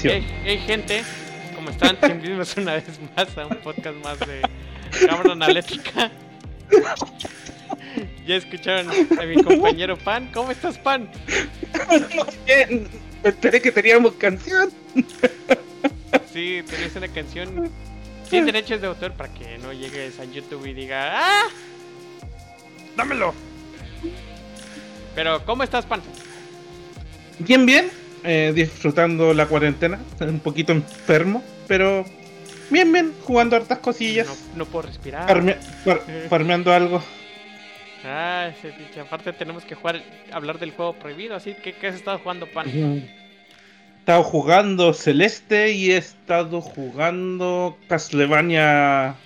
Hey, gente, ¿cómo están? Bienvenidos una vez más a un podcast más de Cámara Analética. Ya escucharon a mi compañero Pan. ¿Cómo estás, Pan? Bien. Esperé que teníamos canción. Sí, tenés una canción sin derechos de autor para que no llegues a YouTube y diga ¡Ah! ¡Dámelo! Pero, ¿cómo estás, Pan? Bien, bien. Eh, disfrutando la cuarentena. Un poquito enfermo, pero bien, bien. Jugando hartas cosillas. No, no puedo respirar. farme- far- farmeando algo. Ah, ese pinche. Aparte tenemos que jugar, hablar del juego prohibido, así que ¿qué has estado jugando, Pan? He estado jugando Celeste y he estado jugando Castlevania.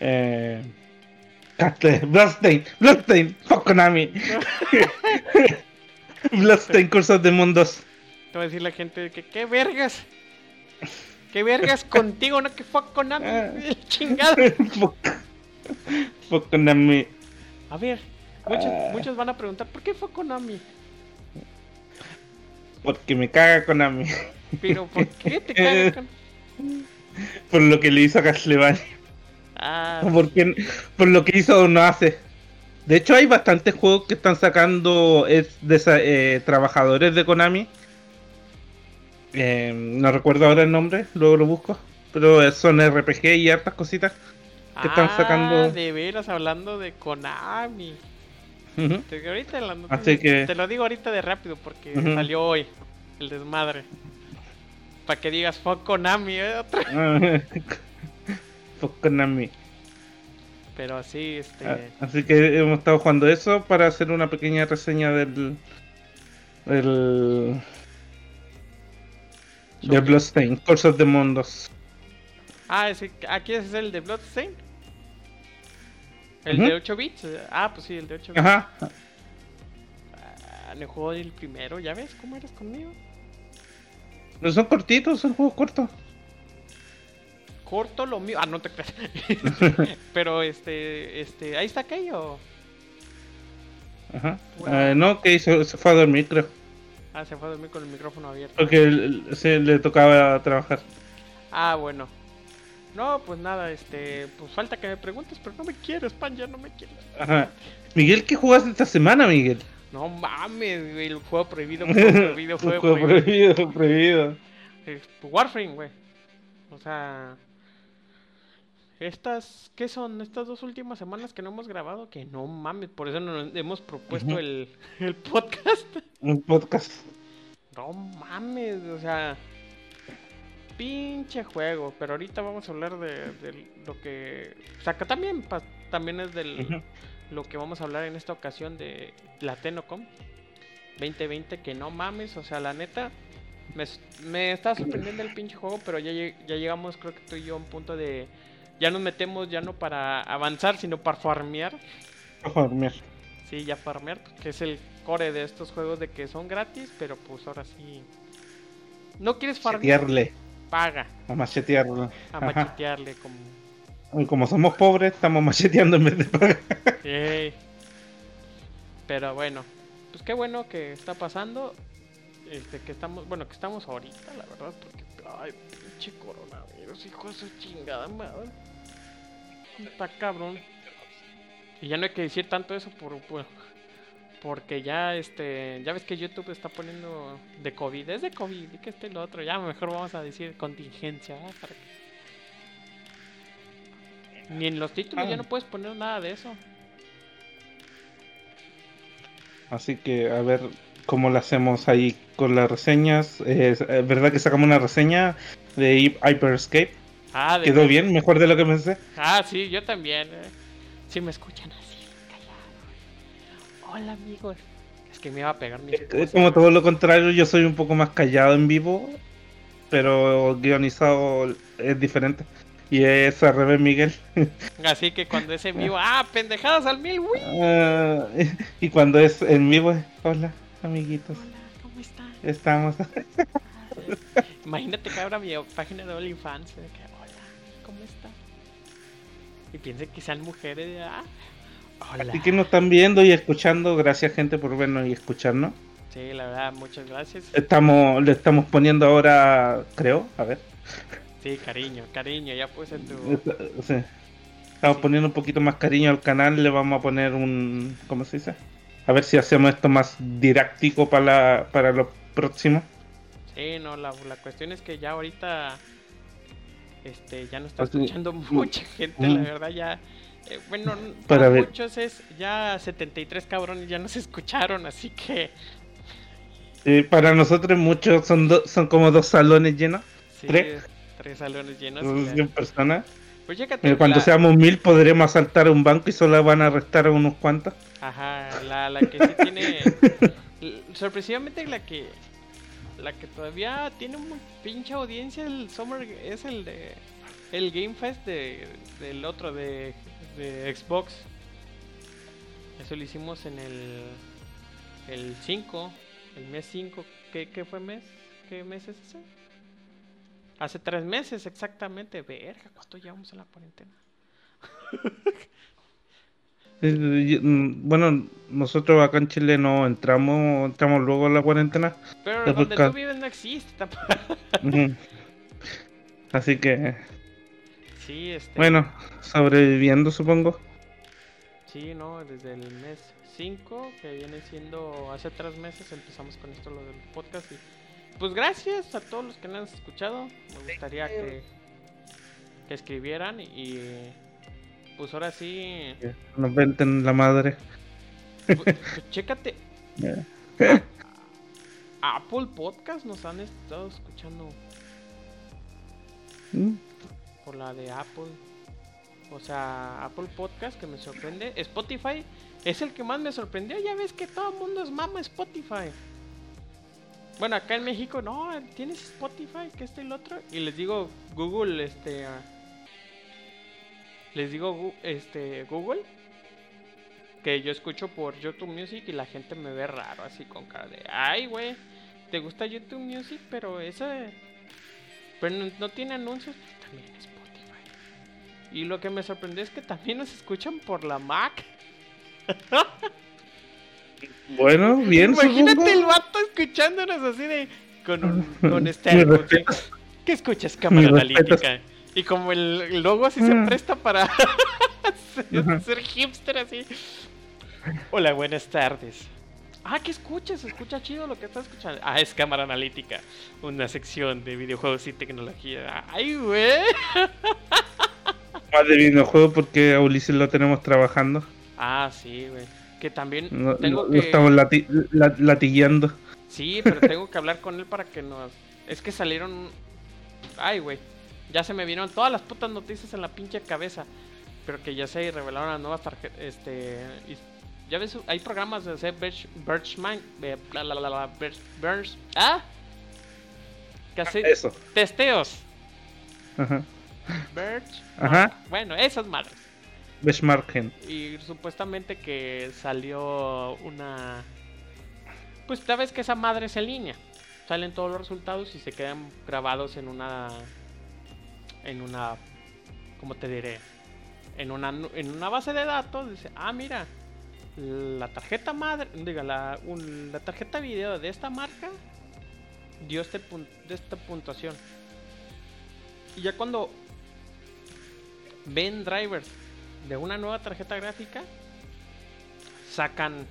Eh, Bloodstained, Bloodstained, fuck Konami. Bloodstained, Cursos de Mundos. Te va a decir la gente que qué vergas. ¿Qué vergas contigo, no que fuck con Ah. chingado? fuck, Konami. A ver, muchos, Ah. muchos van a preguntar, ¿por qué fue Konami? Porque me caga Konami. Pero, ¿por qué te cagas con... Por lo que le hizo a Castlevania. Ah, Porque, por lo que hizo o no hace. De hecho, hay bastantes juegos que están sacando es de esa- eh, trabajadores de Konami. Eh, no recuerdo ahora el nombre, luego lo busco. Pero eh, son RPG y hartas cositas. que están ah, sacando- de veras, hablando de Konami. Ujú. Te, ahorita la noticia- Así que- te lo digo ahorita de rápido porque salió hoy el desmadre. Para que digas fuck Konami, ¿eh? Otra- Fuck Konami. Pero así, este... Ah, Así que hemos estado jugando eso para hacer una pequeña reseña del. del. De Sobre- Bloodstained, Cursos de Mundos. Ah, ese, ¿aquí es el de Bloodstain? ¿El de 8 bits? Ah, pues sí, el de 8 bits. Ajá. Ah, no jugó el primero, ¿ya ves cómo eres conmigo? No son cortitos, son juegos cortos. Corto lo mío. Ah, no te creas. Pero este, este, ahí está aquello. Ajá. Bueno. Eh, no, que hizo, se fue a dormir, creo. Ah, se fue a dormir con el micrófono abierto. Porque se le tocaba trabajar. Ah, bueno. No, pues nada, este, pues falta que me preguntes, pero no me quieres, pan, ya no me quieres. Ajá. Miguel, ¿qué jugaste esta semana, Miguel? No mames, güey, el juego prohibido, juego prohibido, juego juego prohibido. prohibido, prohibido. Eh, Warframe, güey. O sea, estas, ¿qué son? Estas dos últimas semanas que no hemos grabado, que no mames, por eso nos hemos propuesto el, el podcast. Un podcast. No mames, o sea, pinche juego. Pero ahorita vamos a hablar de, de lo que, o sea, que también, pa- también es del lo que vamos a hablar en esta ocasión de la Tenocom 2020, que no mames, o sea, la neta, me, me está sorprendiendo el pinche juego, pero ya, ya llegamos, creo que tú y yo, a un punto de, ya nos metemos ya no para avanzar, sino para farmear, dormir. sí, ya farmear, que es el core de estos juegos de que son gratis, pero pues ahora sí, no quieres farmear, paga, A machetearle. a Ajá. machetearle como... Y Como somos pobres, estamos macheteando en vez de pagar. Pero bueno, pues qué bueno que está pasando. Este, que estamos, bueno, que estamos ahorita, la verdad, porque, ay, pinche coronavirus, hijo de su chingada madre. Está cabrón. Y ya no hay que decir tanto eso por, por- porque ya, este, ya ves que YouTube está poniendo de COVID, es de COVID, y que este y lo otro, ya mejor vamos a decir contingencia, ¿verdad? Para que- Ni en los títulos ya Ah. no puedes poner nada de eso. Así que a ver cómo lo hacemos ahí con las reseñas. Es es verdad que sacamos una reseña de Hy- Hyperscape. Ah, de Quedó bien, mejor de lo que pensé. Ah, sí, yo también. eh. Si me escuchan así. Hola, amigos. Es que me iba a pegar mi como todo lo contrario, yo soy un poco más callado en vivo, pero guionizado es diferente. Y es al revés, Miguel. Así que cuando es en vivo, ah, pendejadas al mil. Ah, y cuando es en vivo, hola, amiguitos. Hola, ¿cómo están? Estamos. Imagínate que abra mi página de OnlyFans. de que, Hola, ¿cómo están? Y piensen que sean mujeres. de, Ah, hola. Así que nos están viendo y escuchando. Gracias, gente, por vernos y escucharnos. Sí, la verdad, muchas gracias. Estamos, le estamos poniendo ahora, creo, a ver. Sí, cariño, cariño, ya puse tu... Sí. Estamos poniendo un poquito más cariño al canal, le vamos a poner un... ¿Cómo se dice? A ver si hacemos esto más didáctico para, para lo próximo. Sí, no, la, la cuestión es que ya ahorita este ya no está escuchando mucha gente, la verdad ya eh, bueno, para, muchos es ya 73 cabrones ya nos escucharon, así que para nosotros muchos son son como dos salones llenos. Sí, tres. tres salones llenos. 100 personas. Pues cuando seamos mil podremos asaltar un banco y solo van a arrestar a unos cuantos. Ajá, la, la que sí tiene... sorpresivamente la que... La que todavía tiene muy pinche audiencia el Summer es el de... El Game Fest de, del otro, de, de Xbox. Eso lo hicimos en el... El 5, el mes 5. ¿Qué, ¿Qué fue mes? ¿Qué mes es ese? Hace tres meses exactamente. Verga, ¿cuánto llevamos en la cuarentena? Mm, bueno, nosotros acá en Chile no entramos, entramos luego en la cuarentena. Pero donde tú vives no existe. Así que. Sí, este... Bueno, sobreviviendo supongo. Sí, no, desde el mes 5, que viene siendo hace tres meses, empezamos con esto lo del podcast y pues gracias a todos los que nos han escuchado. Me gustaría que, que escribieran y pues ahora sí. Nos venten la madre. Pues, pues, chécate. Apple Podcast nos han estado escuchando. ¿Mm? Por la de Apple. O sea, Apple Podcast que me sorprende. Spotify es el que más me sorprendió. Ya ves que todo el mundo es mama Spotify. Bueno, acá en México, no, tienes Spotify, que este y el otro. Y les digo Google, este. Ah, les digo este Google. Que yo escucho por YouTube Music y la gente me ve raro, así con cara de. Ay, güey, ¿te gusta YouTube Music? Pero ese. Pero no, tiene anuncios. También Spotify. Y lo que me sorprendió es que también nos escuchan por la Mac. Bueno, bien. Imagínate el vato escuchándonos así de. Con, un, con este. ¿Qué escuchas, cámara analítica? Y como el, logo así se mm. presta para ser hipster así. Hola, buenas tardes. Ah, ¿qué escuchas? Escucha chido lo que estás escuchando. Ah, es cámara analítica. Una sección de videojuegos y tecnología. Ay, güey. Más de videojuegos porque a Ulises lo tenemos trabajando. Ah, sí, güey. Que también tengo que... estamos latillando. Sí, pero tengo que hablar con él para que nos... Es que salieron... Ay, güey. Ya se me vieron todas las putas noticias en la pinche cabeza. Pero que ya se revelaron las nuevas tarjetas. Este... Ya ves, hay programas de hacer Birchman... Bla, bla, bla, Birch... ¿Ah? Que hace Eso. testeos. Ajá. Birch... Ajá. Bueno, esas madres. Y supuestamente que salió una... Pues sabes que esa madre es en línea. Salen todos los resultados y se quedan grabados en una... En una... ¿Cómo te diré? En una, en una base de datos. Dice, ah, mira. La tarjeta madre... Diga, la, la tarjeta video de esta marca dio este de esta puntuación. Y ya cuando ven drivers de una nueva tarjeta gráfica, sacan...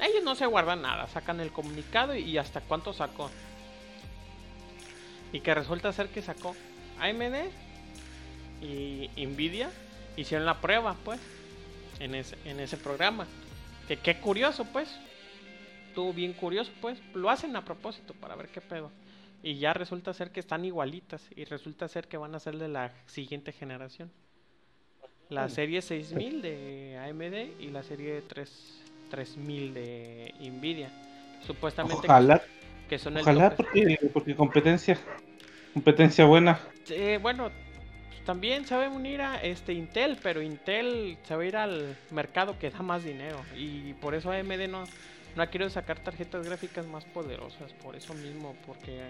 Ellos no se guardan nada, sacan el comunicado y hasta cuánto sacó. Y que resulta ser que sacó AMD y Nvidia hicieron la prueba, pues, en ese, en ese programa. Que qué curioso, pues. Estuvo bien curioso, pues. Lo hacen a propósito para ver qué pedo. Y ya resulta ser que están igualitas. Y resulta ser que van a ser de la siguiente generación la serie 6000 de AMD y la serie 3, 3000 de Nvidia. Supuestamente ojalá, que, son el ojalá porque, porque, competencia competencia buena. bueno, también sabe unir a este Intel, pero Intel se va a ir al mercado que da más dinero y por eso AMD no no ha querido sacar tarjetas gráficas más poderosas, por eso mismo, porque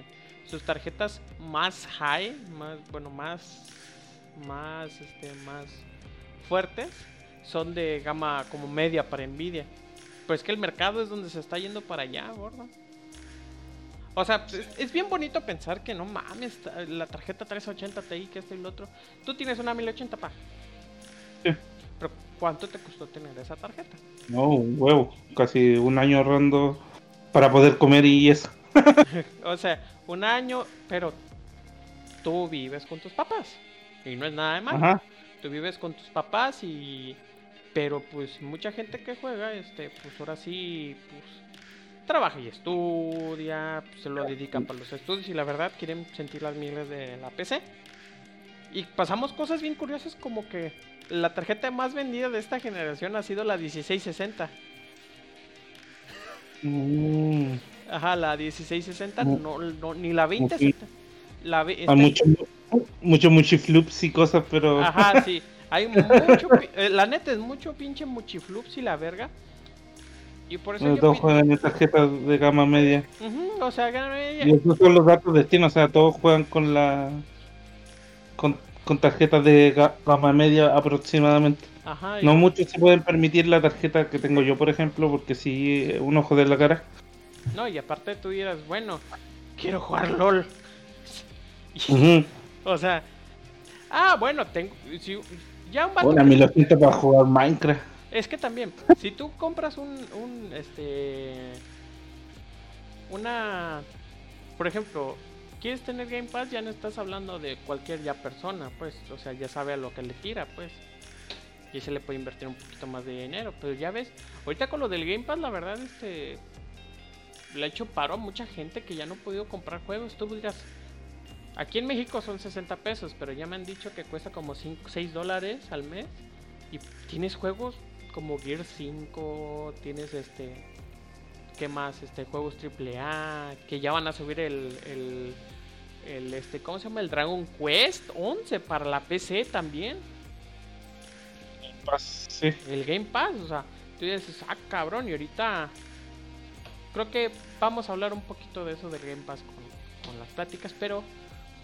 sus tarjetas más high, más bueno, más más este más fuertes son de gama como media para Nvidia. Pues que el mercado es donde se está yendo para allá, gordo. O sea, es, es bien bonito pensar que no mames, la tarjeta 380 Ti, que esto y lo otro. Tú tienes una 1080, pa. Sí. Pero ¿cuánto te costó tener esa tarjeta? No, un huevo. Casi un año ahorrando para poder comer y eso. O sea, un año, pero tú vives con tus papás. Y no es nada de malo. Ajá. Tú vives con tus papás y... Pero pues mucha gente que juega, este, pues ahora sí, pues trabaja y estudia, pues, se lo dedican para los estudios y la verdad quieren sentir las miles de la PC. Y pasamos cosas bien curiosas como que la tarjeta más vendida de esta generación ha sido la 1660. Mm, Ajá, la 1660, Mu- no, no, ni la 2060. La, esta- mucho, muchiflups y cosas, pero. Ajá, sí. Hay mucho. eh, la neta es mucho pinche muchiflups y la verga. Y por eso todos pi- juegan en tarjetas de gama media. Ujú, o sea, gana- Y esos son los datos de destino, o sea, todos juegan con la. con, con tarjetas de ga- gama media aproximadamente. Ajá. y- No muchos se pueden permitir la tarjeta que tengo yo, por ejemplo, porque si un ojo de la cara. No, y aparte tú dirás, bueno, quiero jugar LOL. Ujú. O sea. Ah, bueno, tengo. Si, ya un vato Bueno, a que- mí lo siento para jugar Minecraft. Es que también, si tú compras un, un, este, una, por ejemplo, quieres tener Game Pass, ya no estás hablando de cualquier ya persona, pues, o sea, ya sabe a lo que le tira, pues, y se le puede invertir un poquito más de dinero, pero ya ves, ahorita con lo del Game Pass, la verdad, este, le ha hecho paro a mucha gente que ya no ha podido comprar juegos, tú dirás, aquí en México son 60 pesos, pero ya me han dicho que cuesta como 5, 6 dólares al mes, y tienes juegos como Gear 5, tienes este. ¿Qué más? Este, juegos AAA, que ya van a subir el, el, el este, ¿cómo se llama? El Dragon Quest 11 para la PC también. Sí. El Game Pass, o sea, tú dices, ah, cabrón, y ahorita creo que vamos a hablar un poquito de eso del Game Pass con, con las pláticas, pero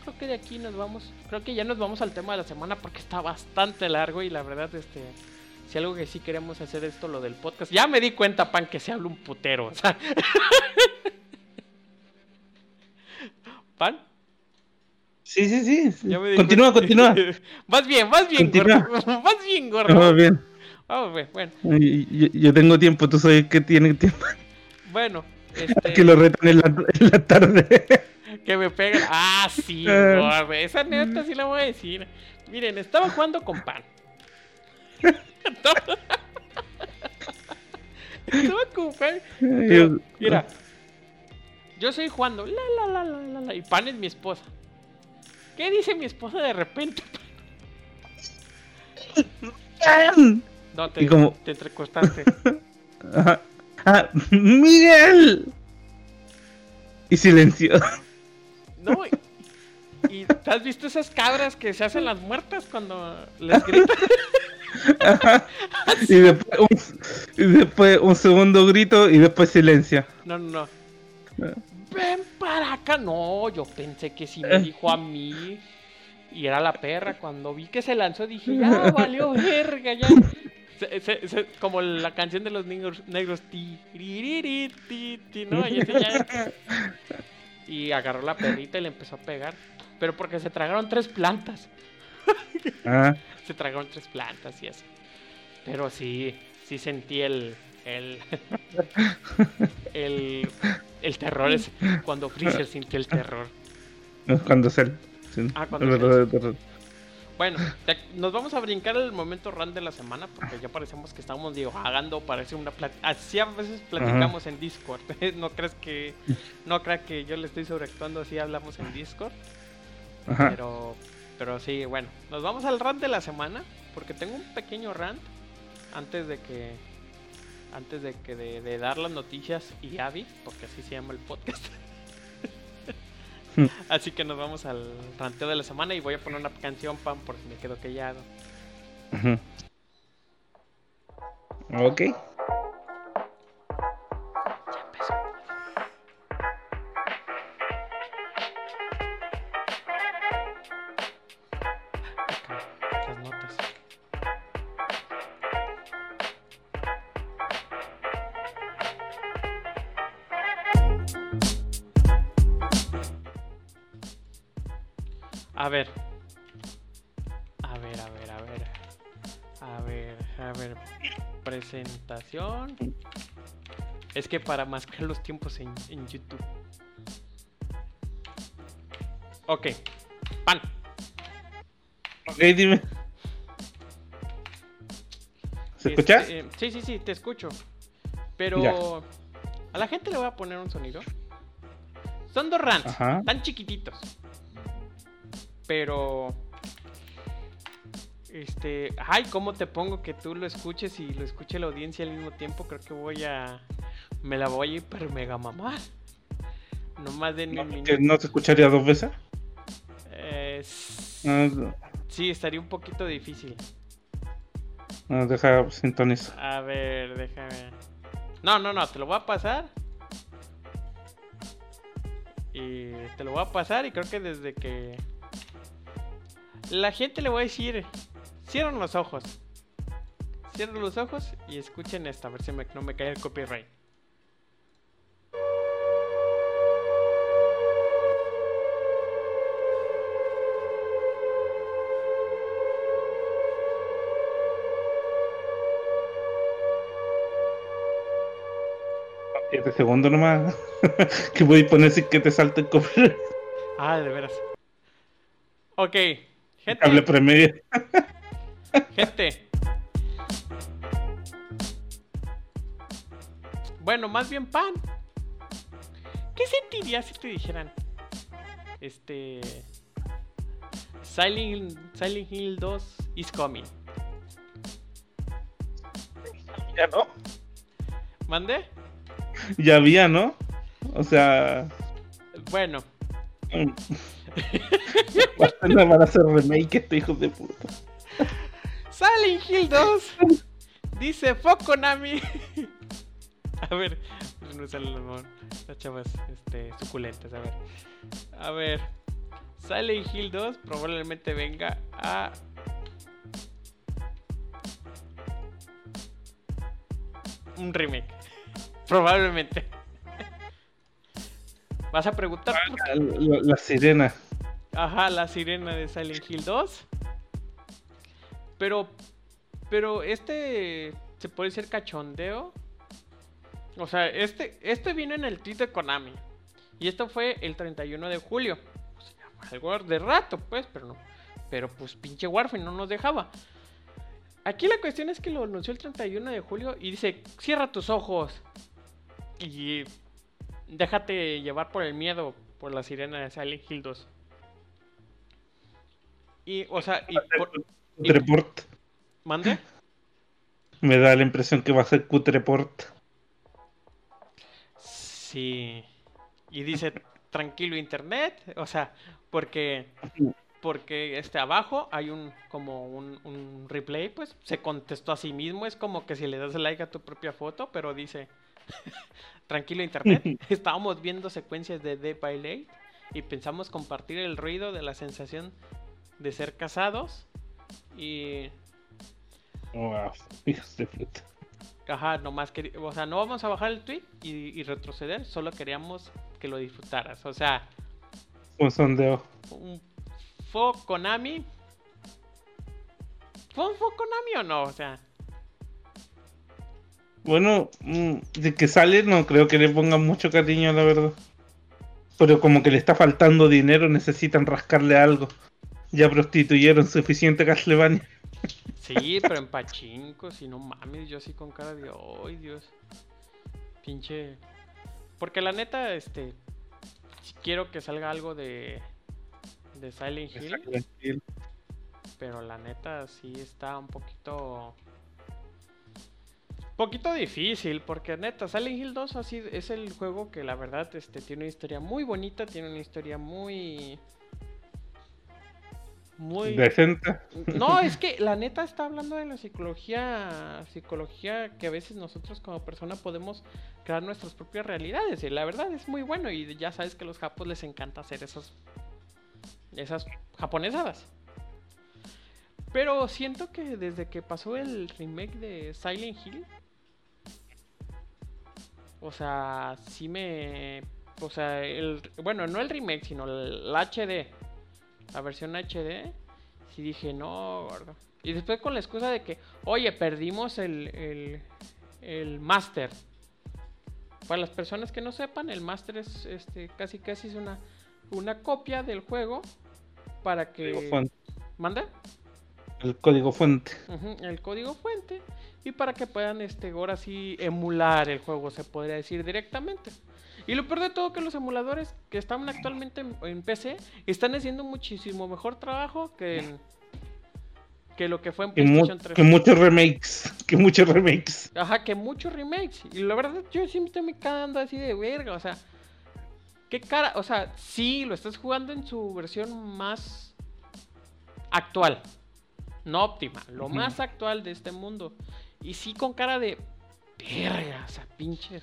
creo que de aquí nos vamos, creo que ya nos vamos al tema de la semana porque está bastante largo y la verdad, este, si algo que sí queremos hacer esto, lo del podcast, ya me di cuenta, pan, que se habla un putero, o sea. pan, Sí, sí, sí. ya me di Continúa, cuenta- continúa. vas bien, vas bien, Continúa. gordo, vas bien, gordo. Bien. Vamos, güey, bueno, Yo, yo tengo tiempo, tú sabes que tiene tiempo. bueno, este... Que lo retan en la, en la tarde. Que me pegan. Ah, sí, Eh. gordo, Esa neta sí la voy a decir. Miren, estaba jugando con pan. Estaba, estaba con pan. Pero, mira, yo estoy jugando. La, la, la, la, la, la, y pan es mi esposa. ¿Qué dice mi esposa de repente? No, te, Y como- te entrecostaste. Ah, ¡Miguel! Y silencio. No, y, y ¿te has visto esas cabras que se hacen las muertas cuando les gritan? Y después, un, y después un segundo grito y después silencio. No, no, no. Ah. Ven para acá. No, yo pensé que sí me dijo a mí. Y era la perra. Cuando vi que se lanzó dije, ya valió verga, ya. Se- se- se- como la canción de los negros, negros ti, ti, ti, ¿no? Y, ese ya- y agarró la perrita y le empezó a pegar. Pero porque se tragaron tres plantas. Ah, Se tragaron tres plantas y eso. Pero sí, sí sentí el. El. El, el terror es cuando Freezer sintió el terror. no, cuando se. sí, Ah, cuando terror. Bueno, te- nos vamos a brincar el momento run de la semana porque ya parecemos que estamos divagando, parece una plática. Así a veces platicamos en Discord. no crees que no creas que yo le estoy sobreactuando así hablamos en Discord, Ajá. pero pero sí, bueno, nos vamos al rant de la semana porque tengo un pequeño rant antes de que antes de que de, de dar las noticias y Avi, porque así se llama el podcast. Así que nos vamos al ranteo de la semana y voy a poner una canción, Pam, por si me quedo callado. Ok. Ya empezó. Es que para mascar los tiempos en, en YouTube. Ok. Pan. Ok, dime. ¿Se escucha? Este, eh, sí, sí, sí, te escucho. Pero Ya. a la gente le voy a poner un sonido. Son dos rants, Ajá. tan chiquititos. Pero. Este. Ay, ¿cómo te pongo que tú lo escuches y lo escuche la audiencia al mismo tiempo? Creo que voy a. Me la voy a hiper mega mamar. Nomás un ¿Que minuto. no se escucharía dos veces? Eh, sí, estaría un poquito difícil. ah, deja sintonizar. A ver, déjame. No, no, no, te lo voy a pasar. Y te lo voy a pasar y creo que desde que la gente le voy a decir, cierren los ojos. Cierren los ojos y escuchen esta, a ver si me- no me cae el copyright. Siete segundos nomás. que voy a poner sin que te salte el copyright. Ah, de veras. Ok, Hable gente, premedio. Gente. Bueno, más bien pan. ¿Qué sentirías si te dijeran? Este. Silent, Silent Hill 2 is coming. Ya no. ¿Mande? Ya había, ¿no? O sea. Bueno, no van a hacer remake este hijo de puta. Silent Hill 2 dice fuck Konami. A ver, no sale. Las chavas este, suculentas, a ver. A ver. Silent Hill 2 probablemente venga a. Un remake. Probablemente. Vas a preguntar por La, la- la sirena. Ajá, la sirena de Silent Hill 2. Pero, pero este se puede decir cachondeo. O sea, este, este vino en el tweet de Konami. Y esto fue el 31 de julio. O sea, algo de rato, pues, pero no. Pero pues pinche Warframe no nos dejaba. Aquí la cuestión es que lo anunció el 31 de julio y dice, cierra tus ojos. Y déjate llevar por el miedo por la sirena de Silent Hill 2. Y, o sea, y por- Cutreport. ¿Mande? Me da la impresión que va a ser Cutreport. Sí. Y dice, tranquilo internet. O sea, porque porque este abajo hay un como un, un replay, pues se contestó a sí mismo. Es como que si le das like a tu propia foto, pero dice, tranquilo internet. Estábamos viendo secuencias de Dead by Late y pensamos compartir el ruido de la sensación de ser casados. Y Wow, hijos de puta. Ajá, nomás quería, o sea, no vamos a bajar el tweet y, y retroceder, solo queríamos que lo disfrutaras. O sea, Un sondeo. un fue Konami. ¿Fue un Konami o no? O sea, Bueno, mm, de que sale no creo que le pongan mucho cariño, la verdad. Pero como que le está faltando dinero, necesitan rascarle algo. Ya prostituyeron suficiente Castlevania. sí, pero en pachinko, si no mames, yo así con cara de, ay Dios. Pinche. Porque la neta, este. Quiero que salga algo de. De Silent Hill. Pero la neta sí está un poquito. Poquito difícil, porque neta, Silent Hill 2 así es el juego que la verdad este, tiene una historia muy bonita, tiene una historia muy. Muy. Decente. No, es que la neta está hablando de la psicología, psicología que a veces nosotros como persona podemos crear nuestras propias realidades. Y la verdad es muy bueno y ya sabes que a los japos les encanta hacer esos, esas japonesadas. Pero siento que desde que pasó el remake de Silent Hill, o sea, sí me, o sea, el, bueno, no el remake, sino el HD, la versión HD, sí dije, no, gordo. Y después con la excusa de que, oye, perdimos el, el, el Master. Para las personas que no sepan, el Master es este, casi casi es una, una copia del juego para que... ¿Manda? El código fuente. el código fuente. Y para que puedan este, ahora sí emular el juego, se podría decir directamente. Y lo peor de todo que los emuladores que están actualmente en, PC están haciendo muchísimo mejor trabajo que en, que lo que fue en PlayStation 3. Que muchos remakes, que muchos remakes. Ajá, que muchos remakes. Y la verdad yo siempre me quedando así de verga, o sea, qué cara, o sea, sí, lo estás jugando en su versión más actual, no óptima, lo más actual de este mundo. Y sí con cara de verga, o sea, pinche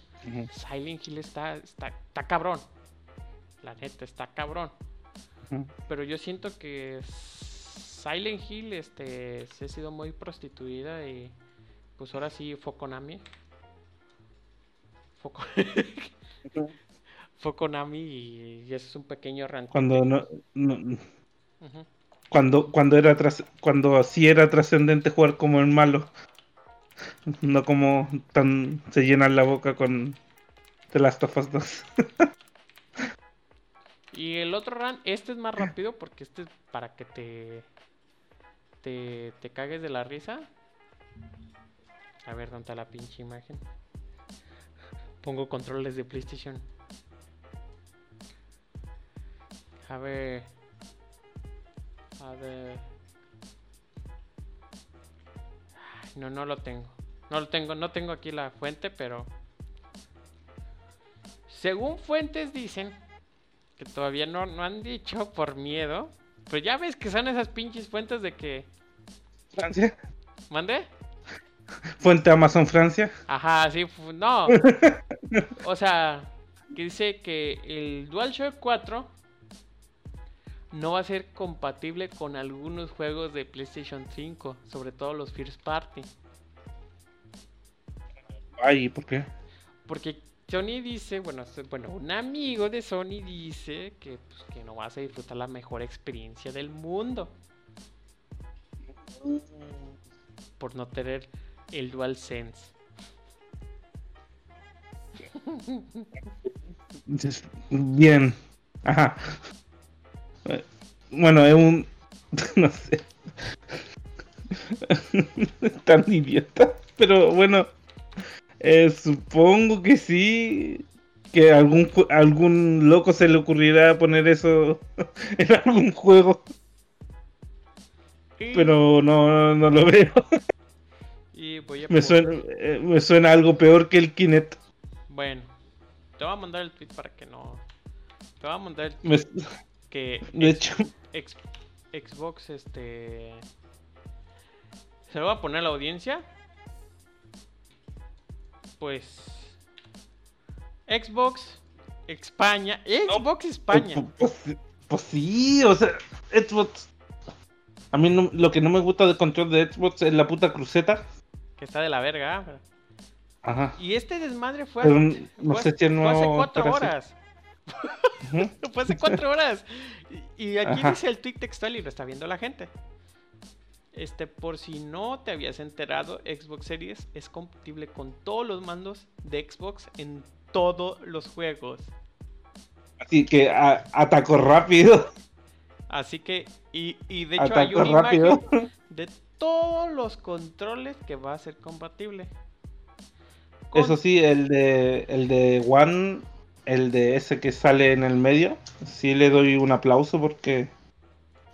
Silent Hill está, está, está cabrón. La neta, está cabrón. Pero yo siento que Silent Hill este, se ha sido muy prostituida y pues ahora sí Fokonami. Foco... Fokonami y, y, eso es un pequeño ranking. Cuando no, cuando cuando era tras, cuando sí era trascendente jugar como el malo no como tan se llenan la boca con The Last of Us 2. y el otro run, este es más rápido porque este es para que te, te, te cagues de la risa. A ver, ¿dónde está la pinche imagen? Pongo controles de PlayStation. A ver. A ver. No, no lo tengo. No lo tengo, no tengo aquí la fuente, pero. Según fuentes dicen que todavía no, no han dicho por miedo. Pues ya ves que son esas pinches fuentes de que. Francia. ¿Mande? Fuente Amazon Francia. Ajá, sí, no. o sea, que dice que el DualShock 4 no va a ser compatible con algunos juegos de PlayStation 5, sobre todo los First Party. Ay, ¿por qué? Porque Sony dice, bueno, bueno, un amigo de Sony dice que, pues, que no vas a disfrutar la mejor experiencia del mundo. Por no tener el DualSense. Bien. Ajá. Bueno, es un. No sé. Tan idiota. Pero bueno. Eh, supongo que sí. Que algún, algún loco se le ocurrirá poner eso en algún juego. Pero no, no lo veo. me, suena, eh, me suena algo peor que el Kinect. Bueno, te voy a mandar el tweet para que no. Te voy a mandar el tweet que de hecho. Xbox este se lo va a poner a la audiencia. Pues Xbox España Xbox España. pues, pues, pues, sí o sea Xbox a mí lo que no me gusta del control de Xbox es la puta cruceta. Que está de la verga Ajá. y este desmadre fue, hace, no sé si no hace cuatro horas Fue hace cuatro horas. Y, aquí dice el tweet textual y lo está viendo la gente. Este, por si no te habías enterado, Xbox Series es compatible con todos los mandos de Xbox en todos los juegos. Así que atacó rápido. Así que, y, de hecho hay una rápido. de todos los controles que va a ser compatible. Eso sí, el de el de One el de ese que sale en el medio, sí le doy un aplauso porque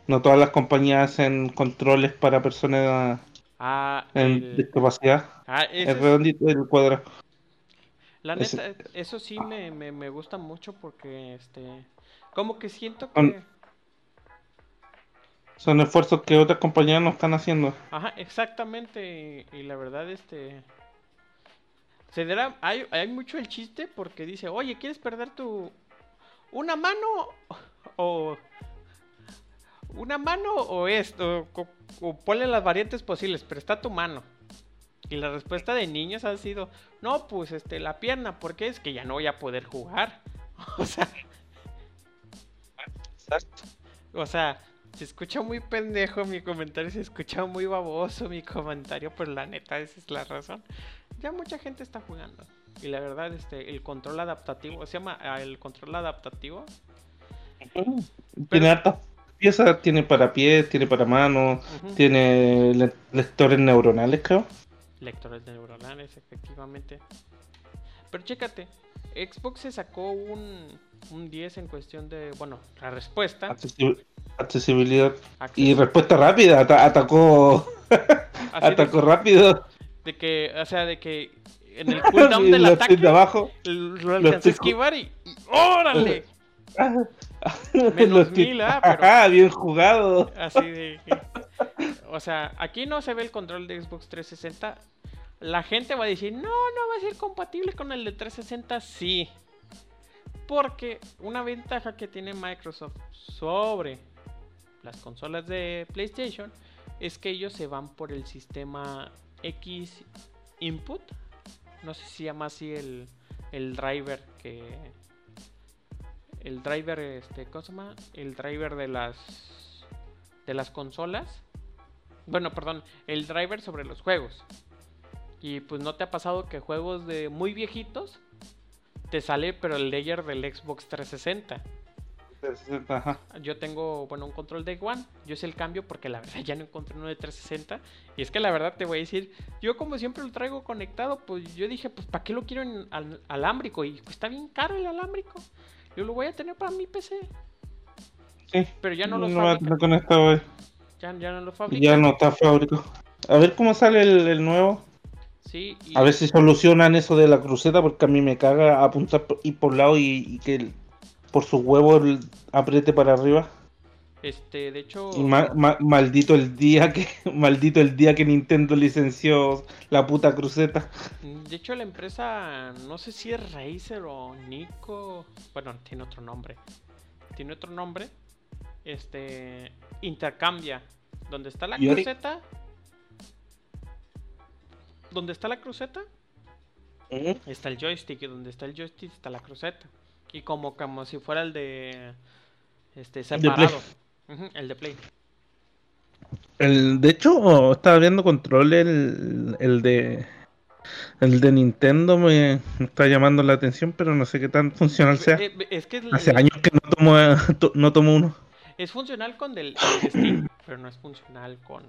no todas las compañías hacen controles para personas ah, en discapacidad. Ah, es redondito el cuadro. La neta, eso sí me, me, gusta mucho porque este como que siento que son esfuerzos que otras compañías no están haciendo. Ajá, exactamente. Y la verdad, este hay, hay mucho el chiste porque dice, oye, ¿quieres perder tu... una mano o... una mano o esto? O, ponle las variantes posibles, pero está tu mano. Y la respuesta de niños ha sido, no, pues este, la pierna, porque es que ya no voy a poder jugar. o sea... O sea, Se escucha muy pendejo mi comentario, se escucha muy baboso mi comentario, pero la neta, esa es la razón. Ya mucha gente está jugando. Y la verdad, este, el control adaptativo, se llama ah, el control adaptativo. Tiene hartas piezas, tiene para pies, tiene para manos, tiene lectores neuronales, creo. Lectores neuronales, efectivamente. Pero chécate, Xbox se sacó un, un 10 en cuestión de, bueno, la respuesta. accesibilidad. Y respuesta rápida, atacó. atacó rápido. De que, o sea, de que en el cooldown del ataque. De abajo, lo alcancé a esquivar y, ¡Órale! Menos mil, ¿ah? Pero... bien jugado. Así de. O sea, aquí no se ve el control de Xbox 360. La gente va a decir, no, no va a ser compatible con el de 360. Sí. Porque una ventaja que tiene Microsoft sobre las consolas de PlayStation es que ellos se van por el sistema X Input. No sé si se llama así el, el driver que. El driver, este, ¿cómo se llama? El driver de las. De las consolas. Bueno, perdón, el driver sobre los juegos. Y pues no te ha pasado que juegos de muy viejitos te sale pero el layer del Xbox 360. 360 ajá. Yo tengo, bueno, un control de One. Yo hice el cambio porque la verdad ya no encontré uno de 360. Y es que la verdad te voy a decir, yo como siempre lo traigo conectado, pues yo dije, pues ¿para qué lo quiero en alámbrico? Y pues está bien caro el alámbrico. Yo lo voy a tener para mi PC. Sí. Pero ya no lo no conectado Ya, ya no lo fabrico. Ya no está fábrico. A ver cómo sale el nuevo. A ver si solucionan eso de la cruceta, porque a mí me caga apuntar y por lado y, que por su huevo apriete para arriba. Este, de hecho. maldito el día que. Maldito el día que Nintendo licenció la puta cruceta. De hecho, la empresa. No sé si es Razer o Nico. Bueno, tiene otro nombre. Tiene otro nombre. Este. Intercambia. Donde está la cruceta donde está la cruceta, está el joystick. Y donde está el joystick está la cruceta. Y como, como si fuera el de. Este, separado. el de Play. El, de hecho, estaba viendo control el, el de. El de Nintendo me, está llamando la atención, pero no sé qué tan funcional sea. Eh, Hace años que no tomo, no tomo uno. Es funcional con el, el Steam, pero no es funcional con,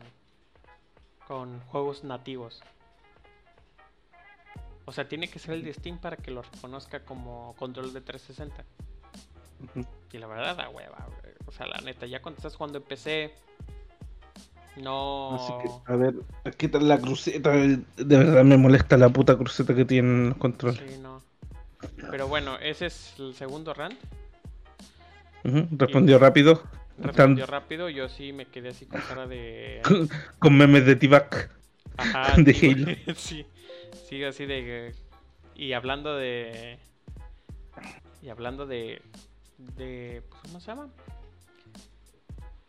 con juegos nativos. O sea, tiene que ser el de Steam para que lo reconozca como control de 360. Y la verdad, da hueva. O sea, la neta, ya cuando estás jugando en PC, no. a ver, aquí está la cruceta. De verdad me molesta la puta cruceta que tienen los controles. Sí, no. Pero bueno, ese es el segundo rant. Respondió rápido. Respondió rápido, yo sí me quedé así con cara de. con memes de T-Back. Ajá. De Halo. sí. Sí, así de... Y hablando de... Y hablando de... de pues, ¿Cómo se llama?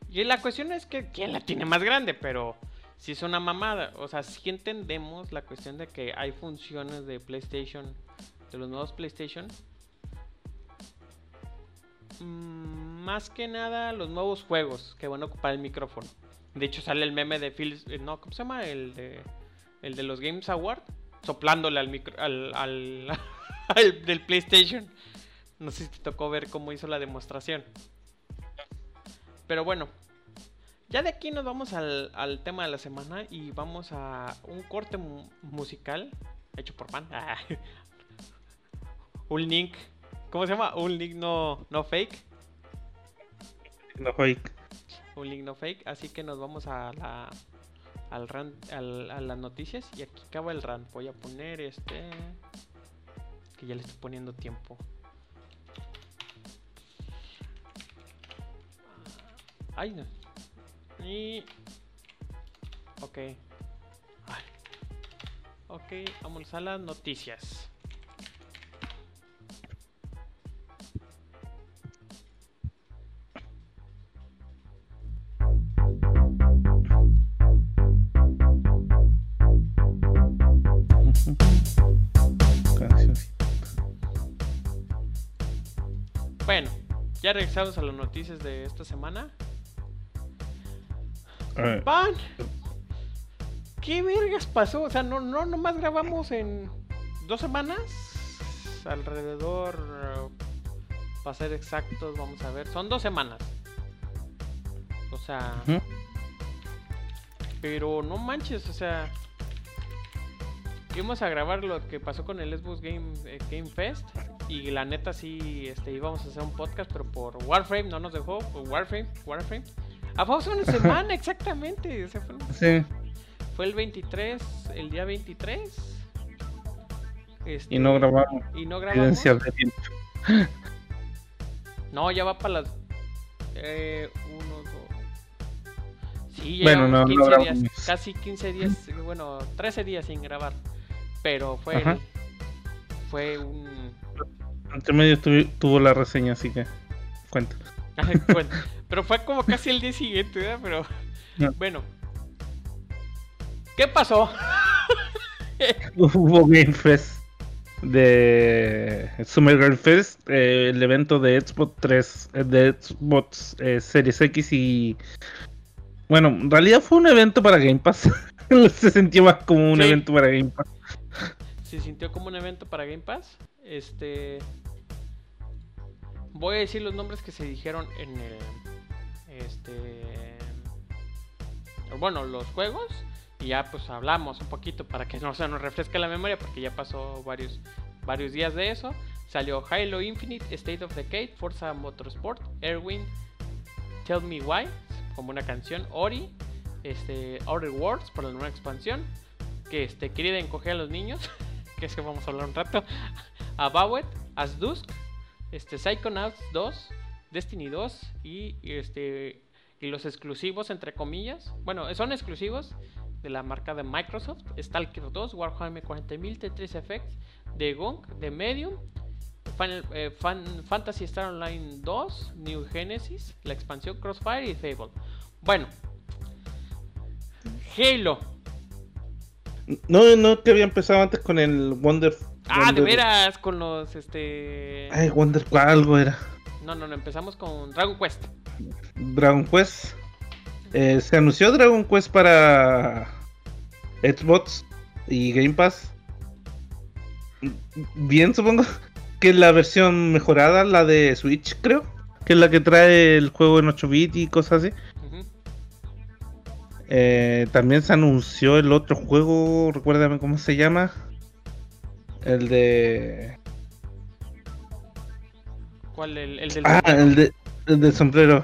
Y la cuestión es que quién la tiene más grande, pero si es una mamada. O sea, si entendemos la cuestión de que hay funciones de PlayStation, de los nuevos PlayStation. Mm, más que nada los nuevos juegos que van a ocupar el micrófono. De hecho sale el meme de Phil... Eh, no, ¿cómo se llama? El de... El de los Games Award soplándole al micro, al, al, del PlayStation. No sé si te tocó ver cómo hizo la demostración. Pero bueno, ya de aquí nos vamos al, al tema de la semana y vamos a un corte musical hecho por. Ah. un link, ¿cómo se llama? Un link no, no fake. No fake. Un link no fake, así que nos vamos a la al rant, al, a las noticias y aquí acaba el rant. Voy a poner este que ya le estoy poniendo tiempo. Ay, no. Y ok. Ok, vamos a las noticias. Ya regresamos a las noticias de esta semana. Eh, Pan. ¿Qué vergas pasó? O sea, no, no, nomás grabamos en dos semanas. Alrededor, eh, para ser exactos, vamos a ver. Son dos semanas. O sea, pero no manches, o sea. Íbamos a grabar lo que pasó con el Xbox Game, eh, Game Fest. Y la neta sí, este, íbamos a hacer un podcast, pero por Warframe no nos dejó. por Warframe, Warframe. Ah, fue hace una semana exactamente. fue, Sí. fue el 23, el día 23. Este, Y no grabamos. Y no grabamos. No, ya va para las. Eh, uno, dos. Sí, ya Bueno, llevamos no, no 15 días, grabamos. casi 15 días, eh, bueno, 13 días sin grabar. Pero fue. El- fue un. Entre medio tuvo la reseña, así que cuenta. bueno, pero fue como casi el día siguiente, ¿verdad? Pero. No. Bueno. ¿Qué pasó? Hubo Game Fest de Summer Game Fest, eh, el evento de Xbox 3, eh, de Xbox eh, Series X y bueno, en realidad fue un evento para Game Pass. Se sintió más como un Sí. evento para Game Pass. se sintió como un evento para Game Pass. Este. Voy a decir los nombres que se dijeron en el. Este. Bueno, los juegos. Y ya pues hablamos un poquito para que no se nos refresque la memoria. Porque ya pasó varios, varios días de eso. Salió Halo Infinite, State of Decay, Forza Motorsport, Airwind, Tell Me Why, como una canción, Ori, este, Outer Worlds por la nueva expansión, que este, quería encoger a los niños, que es que vamos a hablar un rato, About It, As Dusk, este, Psychonauts 2, Destiny 2 y, este, y los exclusivos, entre comillas, bueno, son exclusivos de la marca de Microsoft, Stalker 2, Warhammer 40.000, Tetris Effects, The Gunk, The Medium, Final- eh, Fan- Fantasy Star Online 2, New Genesis, la expansión Crossfire y Fable. Bueno, Halo. No, no que había empezado antes con el Wonder. Ah, de veras, con los este. Ay, Wonder algo era. No, no, no, empezamos con Dragon Quest. Dragon Quest. Eh, se anunció Dragon Quest para Xbox y Game Pass. Bien, supongo que es la versión mejorada, la de Switch, creo. Que es la que trae el juego en 8 bits y cosas así. Eh, también se anunció el otro juego, recuérdame cómo se llama. El de. ¿Cuál? El, el del. Ah, sombrero? el, de, el del sombrero.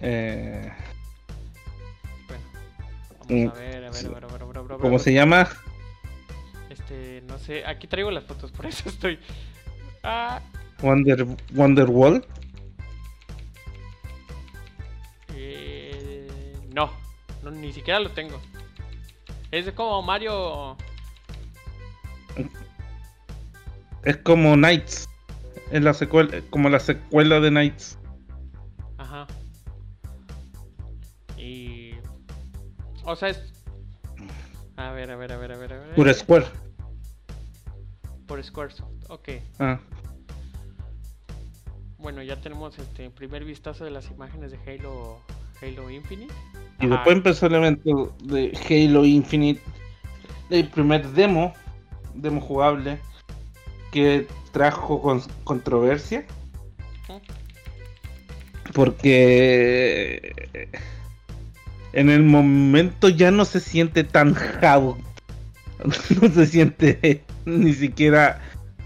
Eh, Bueno, Mm, vamos a ver, a ver, a ver, a ver, a ver, a ver, a ¿Cómo se llama? Este, no sé, aquí traigo las fotos, por eso estoy. Ah, Wonder, Wonderwall. No, no, ni siquiera lo tengo. Es como Mario. Es como Knights. Es la secuela, como la secuela de Knights. Ajá. Y. O sea, es. A ver, a ver, a ver, a ver, a ver. Pura Square. Por Squaresoft, ok. Ah, Bueno, ya tenemos este primer vistazo de las imágenes de Halo, Halo Infinite. y Ajá. después empezó el evento de Halo Infinite. El primer demo. Demo jugable. Que trajo con- controversia. Porque en el momento ya no se siente tan jabo. No se siente ni siquiera